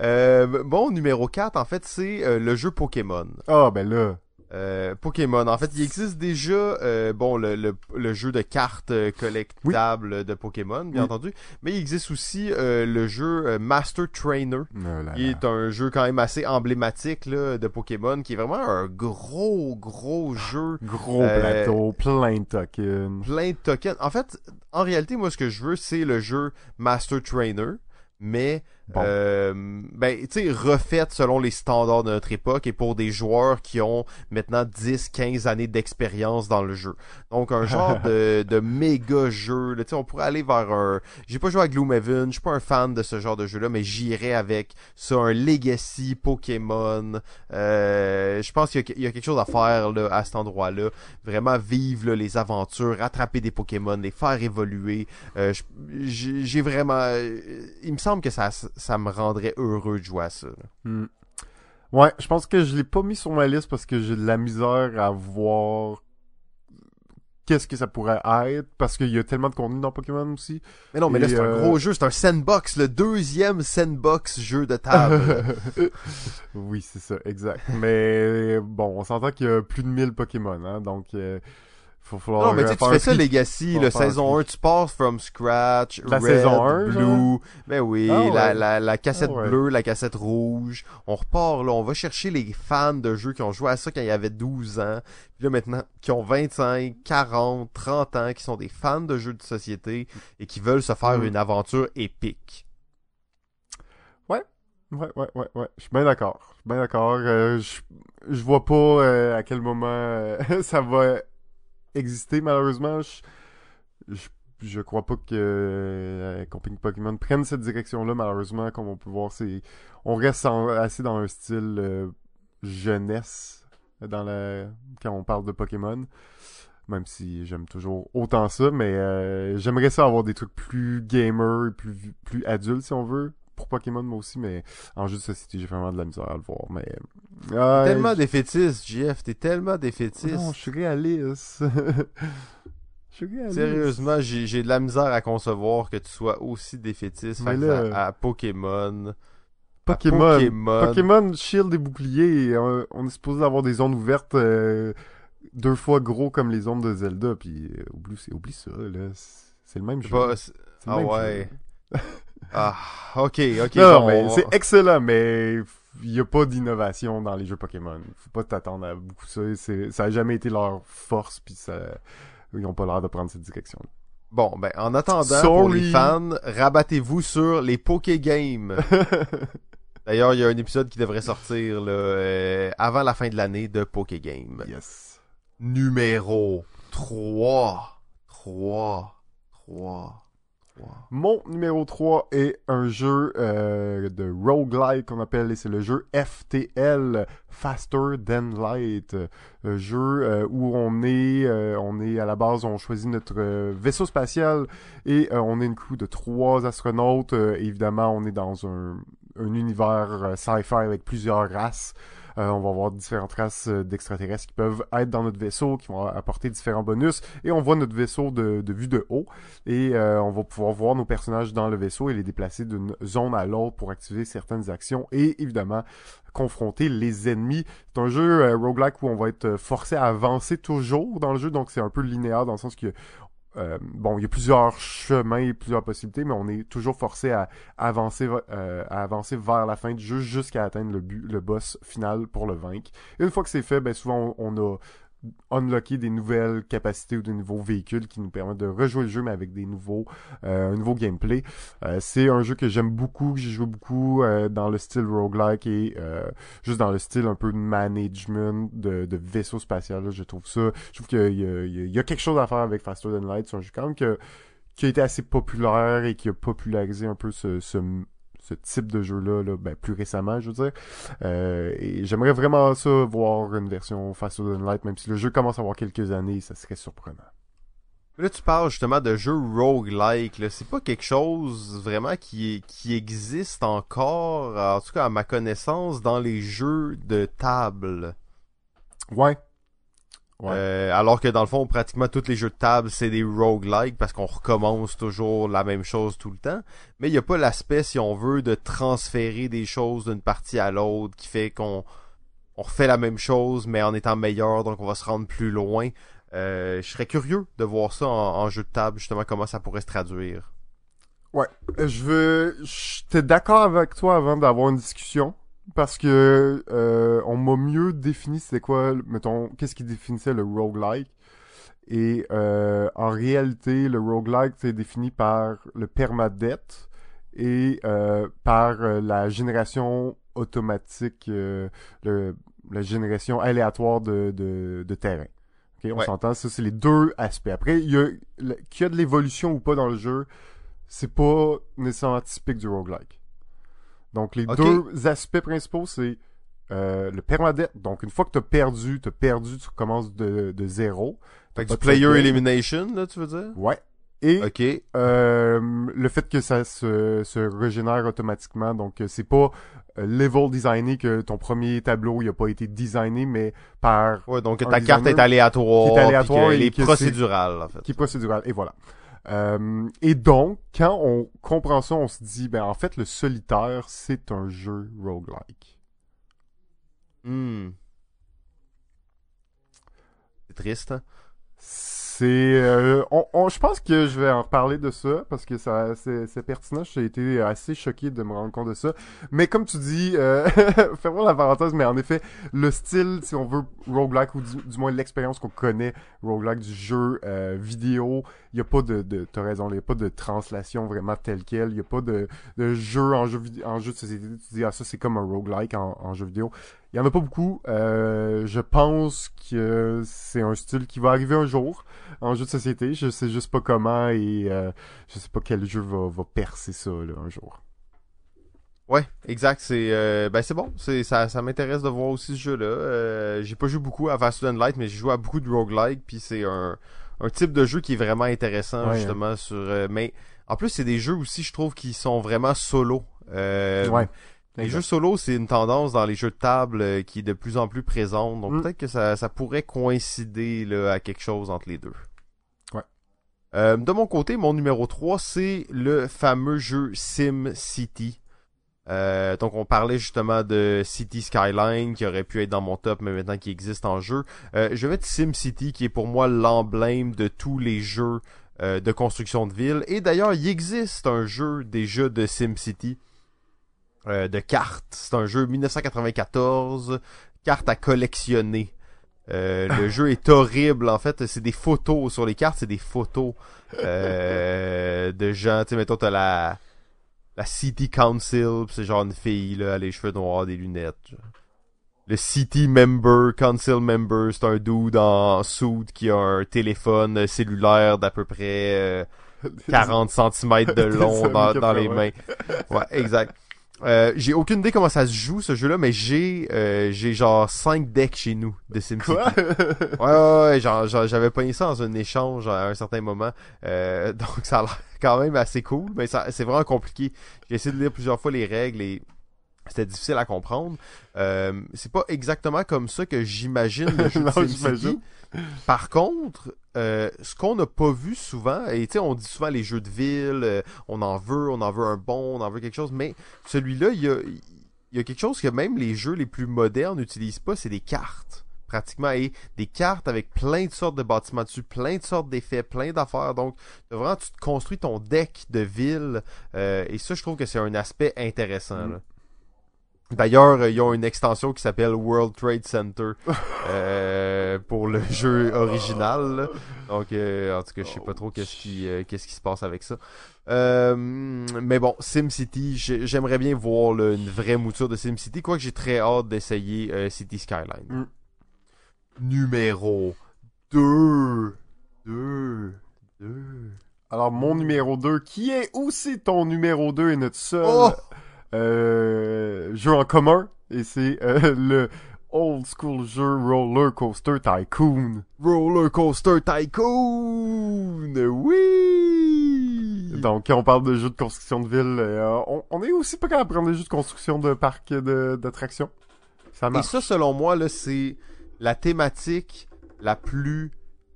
Euh, bon, numéro 4, en fait, c'est euh, le jeu Pokémon. Ah ben là. Euh, Pokémon. En fait, il existe déjà euh, bon le, le, le jeu de cartes euh, collectables de Pokémon, bien Oui. entendu, mais il existe aussi euh, le jeu euh, Master Trainer, Oh là qui là. est un jeu quand même assez emblématique là, de Pokémon, qui est vraiment un gros gros jeu, Gros plateau, plein de tokens. plein de tokens. En fait, en réalité, moi, ce que je veux, c'est le jeu Master Trainer, mais Bon. euh, ben, tu sais, refaite selon les standards de notre époque et pour des joueurs qui ont maintenant 10, 15 années d'expérience dans le jeu. Donc, un genre *laughs* de, de méga jeu, tu sais, on pourrait aller vers un, j'ai pas joué à Gloomhaven, je suis pas un fan de ce genre de jeu-là, mais j'irais avec ça, un Legacy Pokémon, euh, je pense qu'il y, y a quelque chose à faire, là, à cet endroit-là. Vraiment vivre, là, les aventures, attraper des Pokémon, les faire évoluer, euh, j'ai vraiment, euh, il me semble que ça, ça me rendrait heureux de jouer à ça. Hmm. Ouais, je pense que je l'ai pas mis sur ma liste parce que j'ai de la misère à voir qu'est-ce que ça pourrait être, parce qu'il y a tellement de contenu dans Pokémon aussi. Mais non, mais là, c'est un euh, gros jeu, c'est un sandbox, le deuxième sandbox jeu de table. *laughs* oui, c'est ça, exact. Mais bon, on s'entend qu'il y a plus de 1000 Pokémon, hein, donc euh, faut falloir non, mais tu fais ça Legacy, faire saison un 1, tu pars from scratch, La red, saison 1, blue, ben oui, Ah ouais. la, la, la cassette Ah ouais. bleue, la cassette rouge, on repart là, on va chercher les fans de jeux qui ont joué à ça quand il y avait 12 ans, puis là maintenant, qui ont 25, 40, 30 ans, qui sont des fans de jeux de société et qui veulent se faire Mm. une aventure épique. Ouais, ouais, ouais, ouais. Je suis bien d'accord. Je suis bien d'accord. Euh, je, je vois pas euh, à quel moment euh, *laughs* ça va exister, malheureusement. Je, je, crois pas que euh, Pokémon prenne cette direction-là, malheureusement. Comme on peut voir, c'est on reste assez dans un style euh, jeunesse dans la quand on parle de Pokémon. Même si j'aime toujours autant ça, mais euh, j'aimerais ça avoir des trucs plus gamer, plus plus adultes si on veut pour Pokémon moi aussi, mais en jeu de société j'ai vraiment de la misère à le voir. Mais euh, tellement je- défaitiste, JF, t'es tellement défaitiste. non, je suis réaliste. *laughs* je suis réaliste. Sérieusement, j'ai j'ai de la misère à concevoir que tu sois aussi défaitiste Mais face là- à, à Pokémon. Pokémon. Pokémon. Pokémon Shield et bouclier, on est supposé avoir des zones ouvertes euh, deux fois gros comme les zones de Zelda, puis euh, oublie, ça, là. C'est le même C'est jeu. pas- ah même ouais. *laughs* Ah, ok, ok. non, bon, mais on- c'est excellent, mais il n'y a pas d'innovation dans les jeux Pokémon. Faut pas t'attendre à beaucoup ça. C'est- Ça a jamais été leur force, puis ça... ils n'ont pas l'air de prendre cette direction-là. Bon, ben, en attendant, pour les fans, rabattez-vous sur les Poké Games. *laughs* D'ailleurs, il y a un épisode qui devrait sortir là, euh, avant la fin de l'année de Poké Game. yes. Numéro 3. 3. 3. 3. Mon numéro 3 est un jeu euh, de roguelike qu'on appelle, et c'est le jeu FTL, Faster Than Light. Un jeu euh, où on est, euh, on est à la base, on choisit notre euh, vaisseau spatial et euh, on est une crew de trois astronautes. Euh, évidemment, on est dans un, un univers euh, sci-fi avec plusieurs races. Euh, on va avoir différentes races euh, d'extraterrestres qui peuvent être dans notre vaisseau, qui vont apporter différents bonus. Et on voit notre vaisseau de, vue de haut. Et euh, on va pouvoir voir nos personnages dans le vaisseau et les déplacer d'une zone à l'autre pour activer certaines actions. Et évidemment, confronter les ennemis. C'est un jeu roguelike où on va être forcé à avancer toujours dans le jeu. Donc c'est un peu linéaire dans le sens que euh, bon, il y a plusieurs chemins et plusieurs possibilités, mais on est toujours forcé à avancer, euh, à avancer vers la fin du jeu jusqu'à atteindre le but, le boss final pour le vaincre. Une fois que c'est fait, ben souvent on a unlocké des nouvelles capacités ou des nouveaux véhicules qui nous permettent de rejouer le jeu mais avec des nouveaux euh, un nouveau gameplay. Euh, c'est un jeu que j'aime beaucoup, que j'ai joué beaucoup euh, dans le style roguelike et euh, juste dans le style un peu de management de, vaisseau spatial. je trouve ça. Je trouve qu'il y, a- il y a- quelque chose à faire avec Faster Than Light. C'est un jeu quand même que, qui a été assez populaire et qui a popularisé un peu ce, ce type de jeu-là, là, ben, plus récemment, je veux dire. Euh, et j'aimerais vraiment ça, voir une version Faster Than Light, même si le jeu commence à avoir quelques années, ça serait surprenant. Là, tu parles justement de jeux roguelike. là. C'est pas quelque chose vraiment qui, est- qui existe encore, en tout cas à ma connaissance, dans les jeux de table? Ouais. Ouais. Euh, alors que dans le fond, pratiquement tous les jeux de table, c'est des roguelike parce qu'on recommence toujours la même chose tout le temps. Mais il n'y a pas l'aspect, si on veut, de transférer des choses d'une partie à l'autre qui fait qu'on on refait la même chose mais en étant meilleur, donc on va se rendre plus loin. Euh, je serais curieux de voir ça en, en jeu de table, justement, comment ça pourrait se traduire. Ouais, Euh, je veux. J'étais d'accord avec toi avant d'avoir une discussion parce que euh, on m'a mieux défini c'était quoi, mettons, qu'est-ce qui définissait le roguelike. Et euh, en réalité, le roguelike c'est défini par le permadeath et euh, par euh, la génération automatique, euh, le, la génération aléatoire de, de, de terrain. Ok, on Ouais. s'entend, ça c'est les deux aspects. Après, il y a qu'il y a de l'évolution ou pas dans le jeu, c'est pas nécessairement typique du roguelike. Donc les deux aspects principaux, c'est euh, le permadeath. Donc une fois que t'as perdu, t'as perdu, tu recommences de, de zéro. Fait que du player elimination, là, tu veux dire? Ouais. Et euh, le fait que ça se, se régénère automatiquement, donc euh, c'est pas euh, level designé que ton premier tableau il a pas été designé, mais par Ouais, donc ta carte est aléatoire, qui est aléatoire et procédurale, en fait. qui est procédural. Et voilà. Euh, et donc, quand on comprend ça, on se dit, ben en fait, le solitaire, c'est un jeu roguelike. Hmm. C'est triste, hein? C'est, euh, on, on- je pense que je vais en reparler de ça parce que ça, c'est, pertinent. J'ai été assez choqué de me rendre compte de ça. Mais comme tu dis, euh, *laughs* fais-moi la parenthèse, mais en effet, le style, si on veut roguelike ou du, moins l'expérience qu'on connaît roguelike du jeu euh, vidéo, il y a pas de, de t'as raison, il y a pas de translation vraiment telle quelle. Il y a pas de, de jeu en jeu en jeu de société. Tu dis ah ça c'est comme un roguelike en, en jeu vidéo. Il y en a pas beaucoup. Euh, je pense que c'est un style qui va arriver un jour en jeu de société. Je sais juste pas comment et euh, je sais pas quel jeu va, va percer ça là, un jour. Ouais, exact. C'est euh, ben c'est bon. C'est ça, ça m'intéresse de voir aussi ce jeu-là. Euh, j'ai pas joué beaucoup à and Light, mais j'ai joué à beaucoup de roguelike. Puis c'est un, un type de jeu qui est vraiment intéressant Ouais, justement sur. euh, mais en plus c'est des jeux aussi, je trouve, qui sont vraiment solo. Ouais. Les jeux solo, c'est une tendance dans les jeux de table euh, qui est de plus en plus présente. Donc Mm. peut-être que ça, ça pourrait coïncider là, à quelque chose entre les deux. Ouais. Euh, de mon côté, mon numéro 3, c'est le fameux jeu Sim City. Euh, donc on parlait justement de City Skyline qui aurait pu être dans mon top mais maintenant qui existe en jeu. Euh, je vais mettre Sim City qui est pour moi l'emblème de tous les jeux euh, de construction de ville. Et d'ailleurs, il existe un jeu déjà de Sim City euh, de cartes. C'est un jeu 1994, cartes à collectionner. Euh, le *laughs* jeu est horrible en fait, c'est des photos sur les cartes, c'est des photos euh, de gens, tu sais mettons t'as la la City Council, c'est genre une fille là, elle a les cheveux noirs, des lunettes. genre. Le City Member, Council Member, c'est un dude en suit qui a un téléphone cellulaire d'à peu près euh, *laughs* 40 cm de long dans, dans les 80. mains. Ouais, exact. Euh, j'ai aucune idée comment ça se joue ce jeu-là, mais j'ai euh, j'ai genre 5 decks chez nous de SimCity. Quoi? *laughs* Ouais, ouais, ouais, genre, genre, j'avais pogné ça dans un échange à un certain moment. Euh, *laughs* donc ça a l'air quand même assez cool, mais ça c'est vraiment compliqué. J'ai essayé de lire plusieurs fois les règles et c'était difficile à comprendre. C'est pas exactement comme ça que j'imagine le *laughs* jeu de Non, SimCity. j'imagine. Par contre, euh, ce qu'on n'a pas vu souvent, et tu sais, on dit souvent les jeux de ville, euh, on en veut, on en veut un bon, on en veut quelque chose, mais celui-là, il y a, il y a quelque chose que même les jeux les plus modernes n'utilisent pas, c'est des cartes pratiquement et des cartes avec plein de sortes de bâtiments dessus, plein de sortes d'effets, plein d'affaires. Donc, vraiment, tu te construis ton deck de ville euh, et ça, je trouve que c'est un aspect intéressant. Mm. là. D'ailleurs, euh, ils ont une extension qui s'appelle World Trade Center *laughs* euh, pour le jeu original. là. Donc, euh, en tout cas, je sais pas trop qu'est-ce qui, euh, qu'est-ce qui se passe avec ça. Mais bon, SimCity, j'ai- j'aimerais bien voir là, une vraie mouture de SimCity, quoique j'ai très hâte d'essayer City Skyline. Mm. Numéro 2. 2. 2. Alors, mon numéro 2, qui est aussi ton numéro 2 et notre seul Oh! Euh, jeu en commun, et c'est euh, *laughs* le old school jeu Roller Coaster Tycoon. Roller Coaster Tycoon! Oui! Donc, quand on parle de jeux de construction de ville, euh, on, on est aussi pas capable de prendre des jeux de construction de parcs d'attractions. Ça Et marche. ça, selon moi, là, c'est la thématique la plus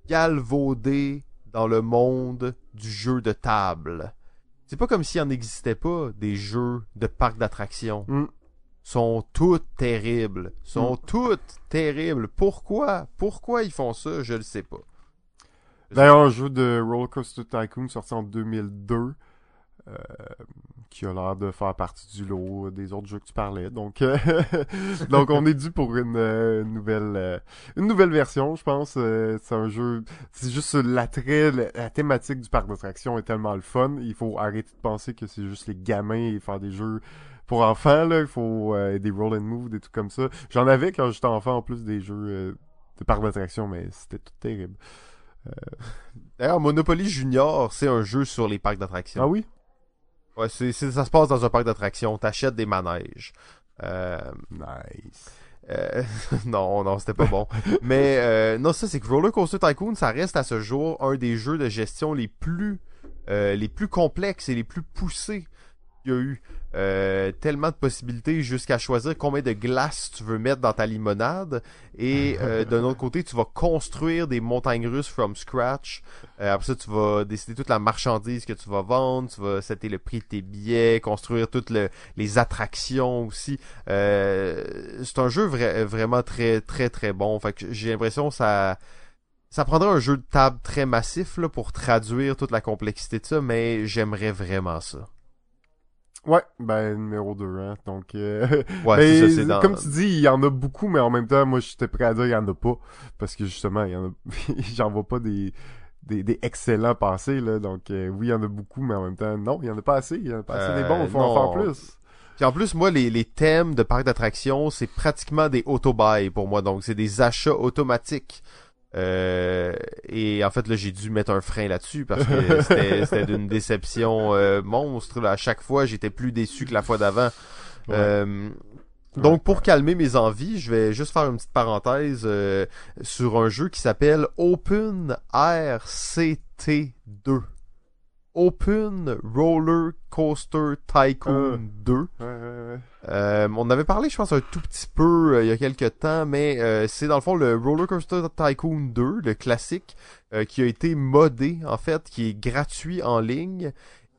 galvaudée dans le monde du jeu de table. C'est pas comme s'il en existait pas des jeux de parcs d'attractions. Mm. Sont toutes terribles. Sont Mm. toutes terribles. Pourquoi? Pourquoi ils font ça? Je le sais pas. D'ailleurs, un jeu de Roller Coaster Tycoon sorti en 2002, euh, qui a l'air de faire partie du lot des autres jeux que tu parlais. Donc, euh, *laughs* donc on est dû pour une, euh, une nouvelle, euh, une nouvelle version, je pense. Euh, c'est un jeu, c'est juste l'attrait, la, thématique du parc d'attractions est tellement le fun. Il faut arrêter de penser que c'est juste les gamins et faire des jeux pour enfants là. Il faut des roll and move, des trucs comme ça. J'en avais quand j'étais enfant en plus des jeux de parc d'attractions, mais c'était tout terrible. D'ailleurs, Monopoly Junior, c'est un jeu sur les parcs d'attractions. Ah oui? Ouais, c'est, ça se passe dans un parc d'attractions. T'achètes des manèges. Euh, Nice. Euh, *laughs* non, non, c'était pas bon. *laughs* Mais euh, non, ça c'est que Roller Coaster Tycoon, ça reste à ce jour un des jeux de gestion les plus euh, les plus complexes et les plus poussés qu'il y a eu. Euh, tellement de possibilités jusqu'à choisir combien de glace tu veux mettre dans ta limonade. Et *laughs* euh, d'un autre côté, tu vas construire des montagnes russes from scratch. Euh, après ça, tu vas décider toute la marchandise que tu vas vendre. Tu vas setter le prix de tes billets, construire toutes les attractions aussi. c'est un jeu vraiment très très très bon. Fait que j'ai l'impression que ça ça prendrait un jeu de table très massif là, pour traduire toute la complexité de ça, mais j'aimerais vraiment ça. Ouais, ben numéro 2, hein. Donc euh... *laughs* ouais, ben, ça, dans... comme tu dis, il y en a beaucoup, mais en même temps, moi j'étais prêt à dire il y en a pas. Parce que justement, il y en a *laughs* j'en vois pas des, des, des excellents passés, là. Donc euh, oui, il y en a beaucoup, mais en même temps, non, il y en a pas assez. Il y en a pas assez des bons, il faut en faire plus. Puis en plus, moi, les, les thèmes de parc d'attractions, c'est pratiquement des auto-buy pour moi. Donc, c'est des achats automatiques. Euh, et en fait, là, j'ai dû mettre un frein là-dessus parce que *laughs* c'était d'une déception euh, monstre. À chaque fois, j'étais plus déçu que la fois d'avant. Euh, donc, pour calmer mes envies, je vais juste faire une petite parenthèse sur un jeu qui s'appelle Open RCT 2. Open Roller Coaster Tycoon 2. Euh, on avait parlé, je pense, un tout petit peu euh, il y a quelques temps, mais euh, c'est dans le fond le Roller Coaster Tycoon 2, le classique, qui a été modé, en fait, qui est gratuit en ligne,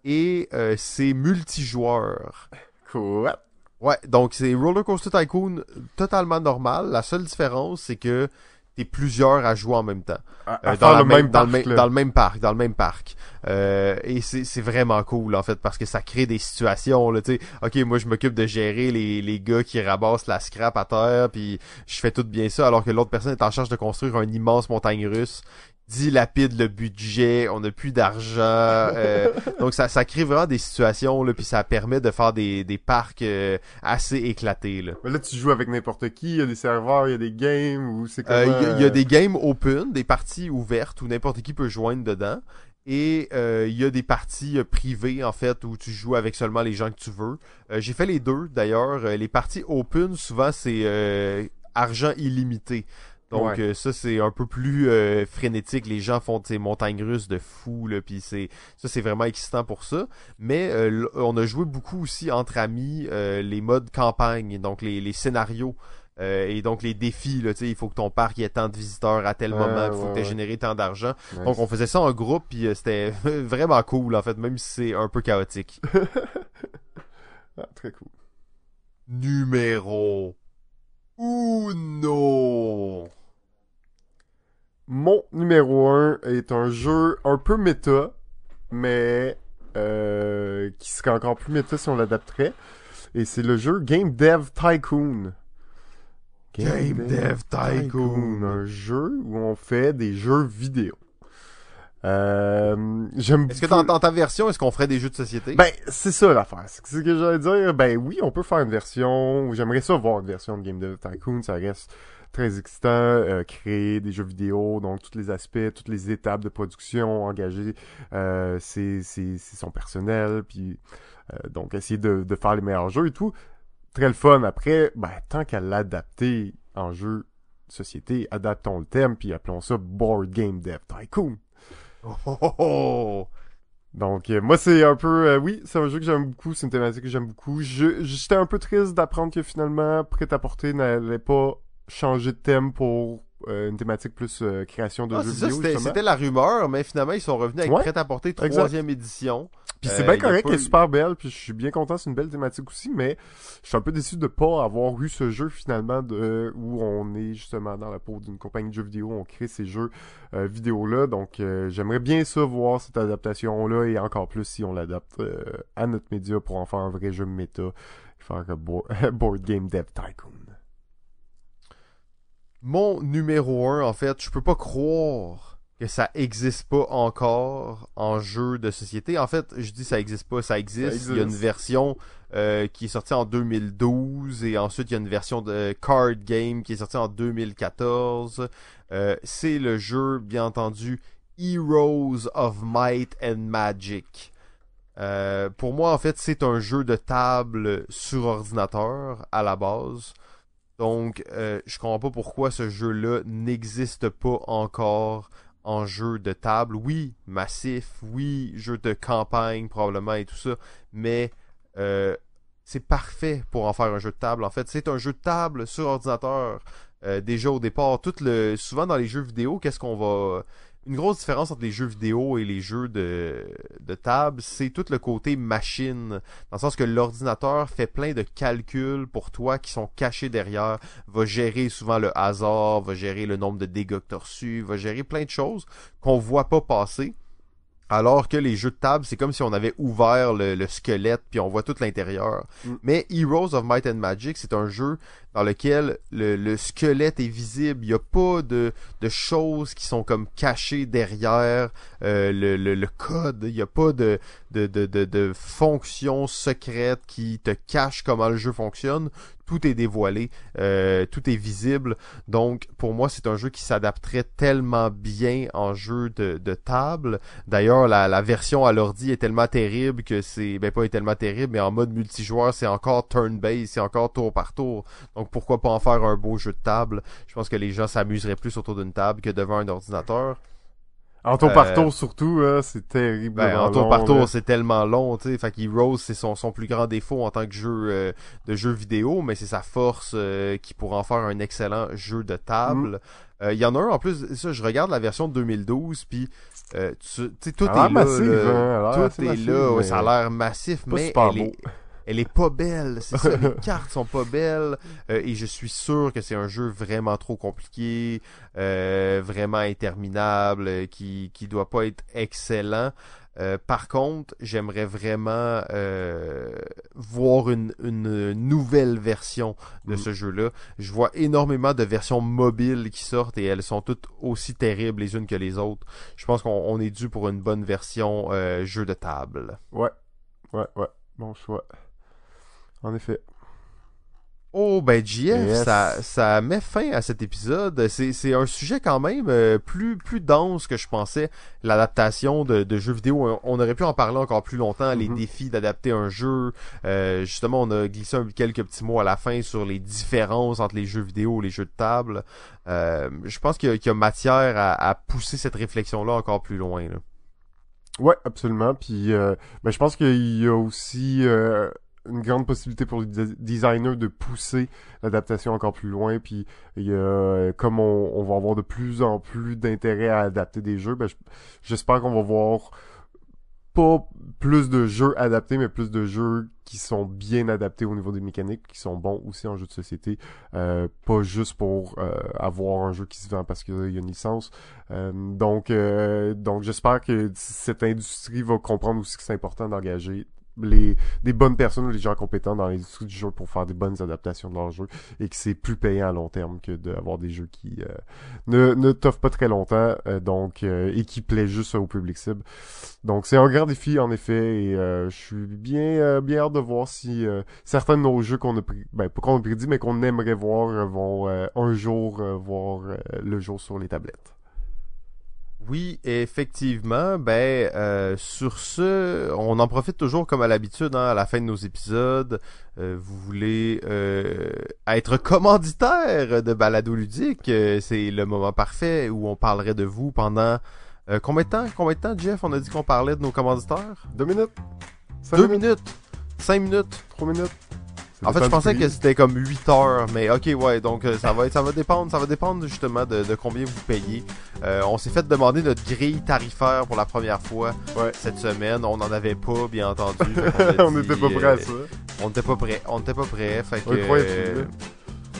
et c'est multijoueur. Cool. Ouais, donc c'est Roller Coaster Tycoon totalement normal. La seule différence, c'est que plusieurs à jouer en même temps. dans, le même, dans, le même, parc, dans le même parc. Euh, et c'est vraiment cool en fait parce que ça crée des situations là, tu. OK, moi je m'occupe de gérer les, les gars qui rabassent la scrap à terre puis je fais tout bien ça alors que l'autre personne est en charge de construire une immense montagne russe dilapide le budget, on n'a plus d'argent. Euh, *laughs* donc ça, ça crée vraiment des situations, là, puis ça permet de faire des, des parcs euh, assez éclatés. Là. là, tu joues avec n'importe qui, il y a des serveurs, il y a des games, ou c'est euh, comment... Il y, a des games open, des parties ouvertes où n'importe qui peut joindre dedans. Et il y a des parties privées, en fait, où tu joues avec seulement les gens que tu veux. J'ai fait les deux, d'ailleurs. les parties open, souvent, c'est argent illimité. Donc euh, ça c'est un peu plus euh, frénétique, les gens font ces montagnes russes de fou là, puis c'est ça c'est vraiment excitant pour ça. Mais euh, on a joué beaucoup aussi entre amis les modes campagne, donc les, les scénarios. et donc les défis, là, il faut que ton parc ait tant de visiteurs à tel moment, il faut que tu aies généré tant d'argent. Donc on faisait ça en groupe, puis c'était *laughs* vraiment cool en fait, même si c'est un peu chaotique. *laughs* ah, très cool. Numéro Uno. Mon numéro 1 est un jeu un peu méta, mais euh, qui serait encore plus méta si on l'adapterait. Et c'est le jeu Game Dev Tycoon. Game, Dev, Tycoon. Un jeu où on fait des jeux vidéo. Euh, j'aime Est-ce que dans, ta version, est-ce qu'on ferait des jeux de société? Ben, c'est ça l'affaire. C'est ce que j'allais dire. Ben oui, on peut faire une version. J'aimerais ça voir une version de Game Dev Tycoon. Ça reste très excitant, euh, créer des jeux vidéo, donc tous les aspects, toutes les étapes de production, engager euh, c'est son personnel, puis euh, donc essayer de, de, faire les meilleurs jeux et tout. Très le fun. Après, ben, tant qu'à l'adapter en jeu société, adaptons le thème, puis appelons ça Board Game Dev Tycoon. Oh, oh, oh. Donc euh, moi c'est un peu oui c'est un jeu que j'aime beaucoup c'est une thématique que j'aime beaucoup j'étais un peu triste d'apprendre que finalement prêt à porter n'allait pas changer de thème pour euh, une thématique plus euh, création de ah, jeux vidéo. C'était la rumeur, mais finalement ils sont revenus avec Prêt à porter troisième édition. Puis c'est bien euh, correct, elle est super belle, puis je suis bien content, c'est une belle thématique aussi, mais je suis un peu déçu de pas avoir eu ce jeu finalement de où on est justement dans la peau d'une compagnie de jeux vidéo, on crée ces jeux vidéo là, donc j'aimerais bien ça voir cette adaptation là et encore plus si on l'adapte à notre média pour en faire un vrai jeu méta, faire un *laughs* board game dev tycoon. Mon numéro 1, en fait, je peux pas croire que ça existe pas encore en jeu de société. En fait, je dis ça existe pas, ça existe. Il y a une version euh, qui est sortie en 2012 et ensuite il y a une version de card game qui est sortie en 2014. Euh, c'est le jeu, bien entendu, Heroes of Might and Magic. Euh, pour moi, en fait, c'est un jeu de table sur ordinateur à la base. Donc, euh, je comprends pas pourquoi ce jeu-là n'existe pas encore en jeu de table. Oui, massif, oui, jeu de campagne probablement et tout ça, mais euh, c'est parfait pour en faire un jeu de table. En fait, c'est un jeu de table sur ordinateur. Euh, déjà au départ, souvent dans les jeux vidéo, qu'est-ce qu'on va une grosse différence entre les jeux vidéo et les jeux de, table, c'est tout le côté machine. Dans le sens que l'ordinateur fait plein de calculs pour toi qui sont cachés derrière, va gérer souvent le hasard, va gérer le nombre de dégâts que tu reçus, va gérer plein de choses qu'on voit pas passer. Alors que les jeux de table, c'est comme si on avait ouvert le, squelette puis on voit tout l'intérieur. Mm. Mais Heroes of Might and Magic, c'est un jeu dans lequel le, squelette est visible. Il n'y a pas de, de, choses qui sont comme cachées derrière euh, le, le, code. Il n'y a pas de, de, de, de, de fonctions secrètes qui te cachent comment le jeu fonctionne tout est dévoilé, euh, tout est visible. Donc, pour moi, c'est un jeu qui s'adapterait tellement bien en jeu de, table. D'ailleurs, la, la, version à l'ordi est tellement terrible que c'est, ben pas est tellement terrible, mais en mode multijoueur, c'est encore turn-based, c'est encore tour par tour. Donc, pourquoi pas en faire un beau jeu de table? Je pense que les gens s'amuseraient plus autour d'une table que devant un ordinateur. En tour par euh, tour, surtout, c'est terrible. Ben, en tour par tour, c'est tellement long, tu sais. Fait qu'Heroes, c'est son, son plus grand défaut en tant que jeu euh, de jeu vidéo, mais c'est sa force euh, qui pourrait en faire un excellent jeu de table. Il mm. y en a un, en plus, ça, je regarde la version de 2012, puis tu sais, tout, est là, hein, tout est là. ça a l'air massif, mais elle est, elle est pas belle. C'est ça, les *laughs* cartes sont pas belles. Euh, et je suis sûr que c'est un jeu vraiment trop compliqué, euh, vraiment interminable, euh, qui qui doit pas être excellent. par contre, j'aimerais vraiment voir une, une, nouvelle version de mm. ce jeu-là. Je vois énormément de versions mobiles qui sortent et elles sont toutes aussi terribles les unes que les autres. Je pense qu'on est dû pour une bonne version jeu de table. Ouais, ouais, ouais. Bon choix. En effet. Oh ben JF, ça, ça met fin à cet épisode. C'est un sujet quand même euh, plus plus dense que je pensais. L'adaptation de, de, jeux vidéo, on aurait pu en parler encore plus longtemps. Les mm-hmm. défis d'adapter un jeu. Euh, justement, on a glissé quelques petits mots à la fin sur les différences entre les jeux vidéo et les jeux de table. Euh, je pense qu'il y, y, a matière à, à pousser cette réflexion-là encore plus loin. Là. Ouais, absolument. Puis, ben, je pense qu'il y a aussi une grande possibilité pour les designers de pousser l'adaptation encore plus loin. Puis il y a, comme on, va avoir de plus en plus d'intérêt à adapter des jeux, ben, j'espère qu'on va voir pas plus de jeux adaptés, mais plus de jeux qui sont bien adaptés au niveau des mécaniques, qui sont bons aussi en jeu de société, euh, pas juste pour euh, avoir un jeu qui se vend parce qu'il y a une licence. Euh, donc, donc j'espère que cette industrie va comprendre aussi que c'est important d'engager les des bonnes personnes, les gens compétents dans l'industrie du jeu pour faire des bonnes adaptations de leurs jeux et que c'est plus payant à long terme que d'avoir des jeux qui euh, ne, ne t'offrent pas très longtemps euh, donc euh, et qui plaît juste au public cible. Donc c'est un grand défi en effet et je suis bien bien hâte de voir si certains de nos jeux qu'on a ben pas qu'on a prédit mais qu'on aimerait voir vont un jour voir le jour sur les tablettes. Oui, effectivement. Ben, euh, sur ce, on en profite toujours comme à l'habitude hein, à la fin de nos épisodes. Euh, vous voulez euh, être commanditaire de Balado Ludique, c'est le moment parfait où on parlerait de vous pendant combien de temps? Combien de temps, Jeff? On a dit qu'on parlait de nos commanditaires? Deux minutes. Deux minutes. Cinq minutes. Trois minutes. En fait, je pensais que c'était comme 8 heures, mais ok, ouais, donc euh, ça va ça va dépendre, ça va dépendre justement de, combien vous payez. Euh, on s'est fait demander notre grille tarifaire pour la première fois cette semaine. On n'en avait pas, bien entendu. *laughs* on n'était pas prêt à ça. on n'était pas prêt, on n'était pas prêt. Fait que,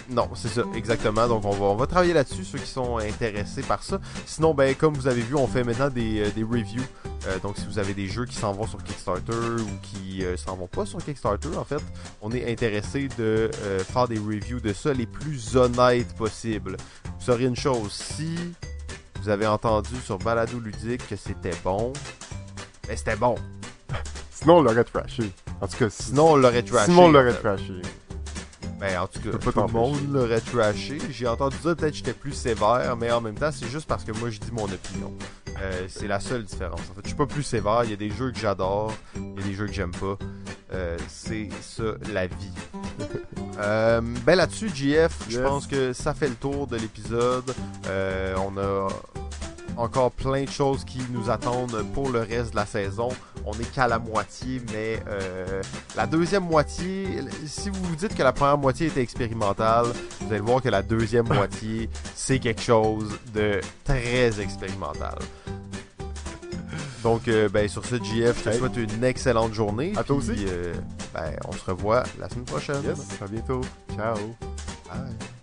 non, c'est ça, exactement. Donc on va, on va travailler là-dessus, ceux qui sont intéressés par ça. Sinon, ben comme vous avez vu, on fait maintenant des, euh, des reviews. Euh, donc si vous avez des jeux qui s'en vont sur Kickstarter ou qui euh, s'en vont pas sur Kickstarter, en fait, on est intéressé de faire des reviews de ça les plus honnêtes possibles. Vous saurez une chose, si vous avez entendu sur Balado Ludique que c'était bon, ben c'était bon. Sinon on l'aurait trashé. En tout cas, sinon on l'aurait trashé. Sinon on l'aurait trashé. Ben, en tout cas, tout le monde l'aurait trashé. J'ai entendu dire peut-être que j'étais plus sévère, mais en même temps, c'est juste parce que moi, je dis mon opinion. Euh, c'est la seule différence. En fait, je suis pas plus sévère. Il y a des jeux que j'adore, il y a des jeux que j'aime pas. Euh, c'est ça, la vie. *laughs* euh, ben là-dessus, JF, je pense que ça fait le tour de l'épisode. On a encore plein de choses qui nous attendent pour le reste de la saison. On est qu'à la moitié, mais euh, la deuxième moitié, si vous vous dites que la première moitié était expérimentale, vous allez voir que la deuxième *laughs* moitié, c'est quelque chose de très expérimental. Donc, euh, ben, sur ce, JF, je te souhaite une excellente journée. À toi aussi. euh, ben, on se revoit la semaine prochaine. Yes, à bientôt. Ciao. Bye.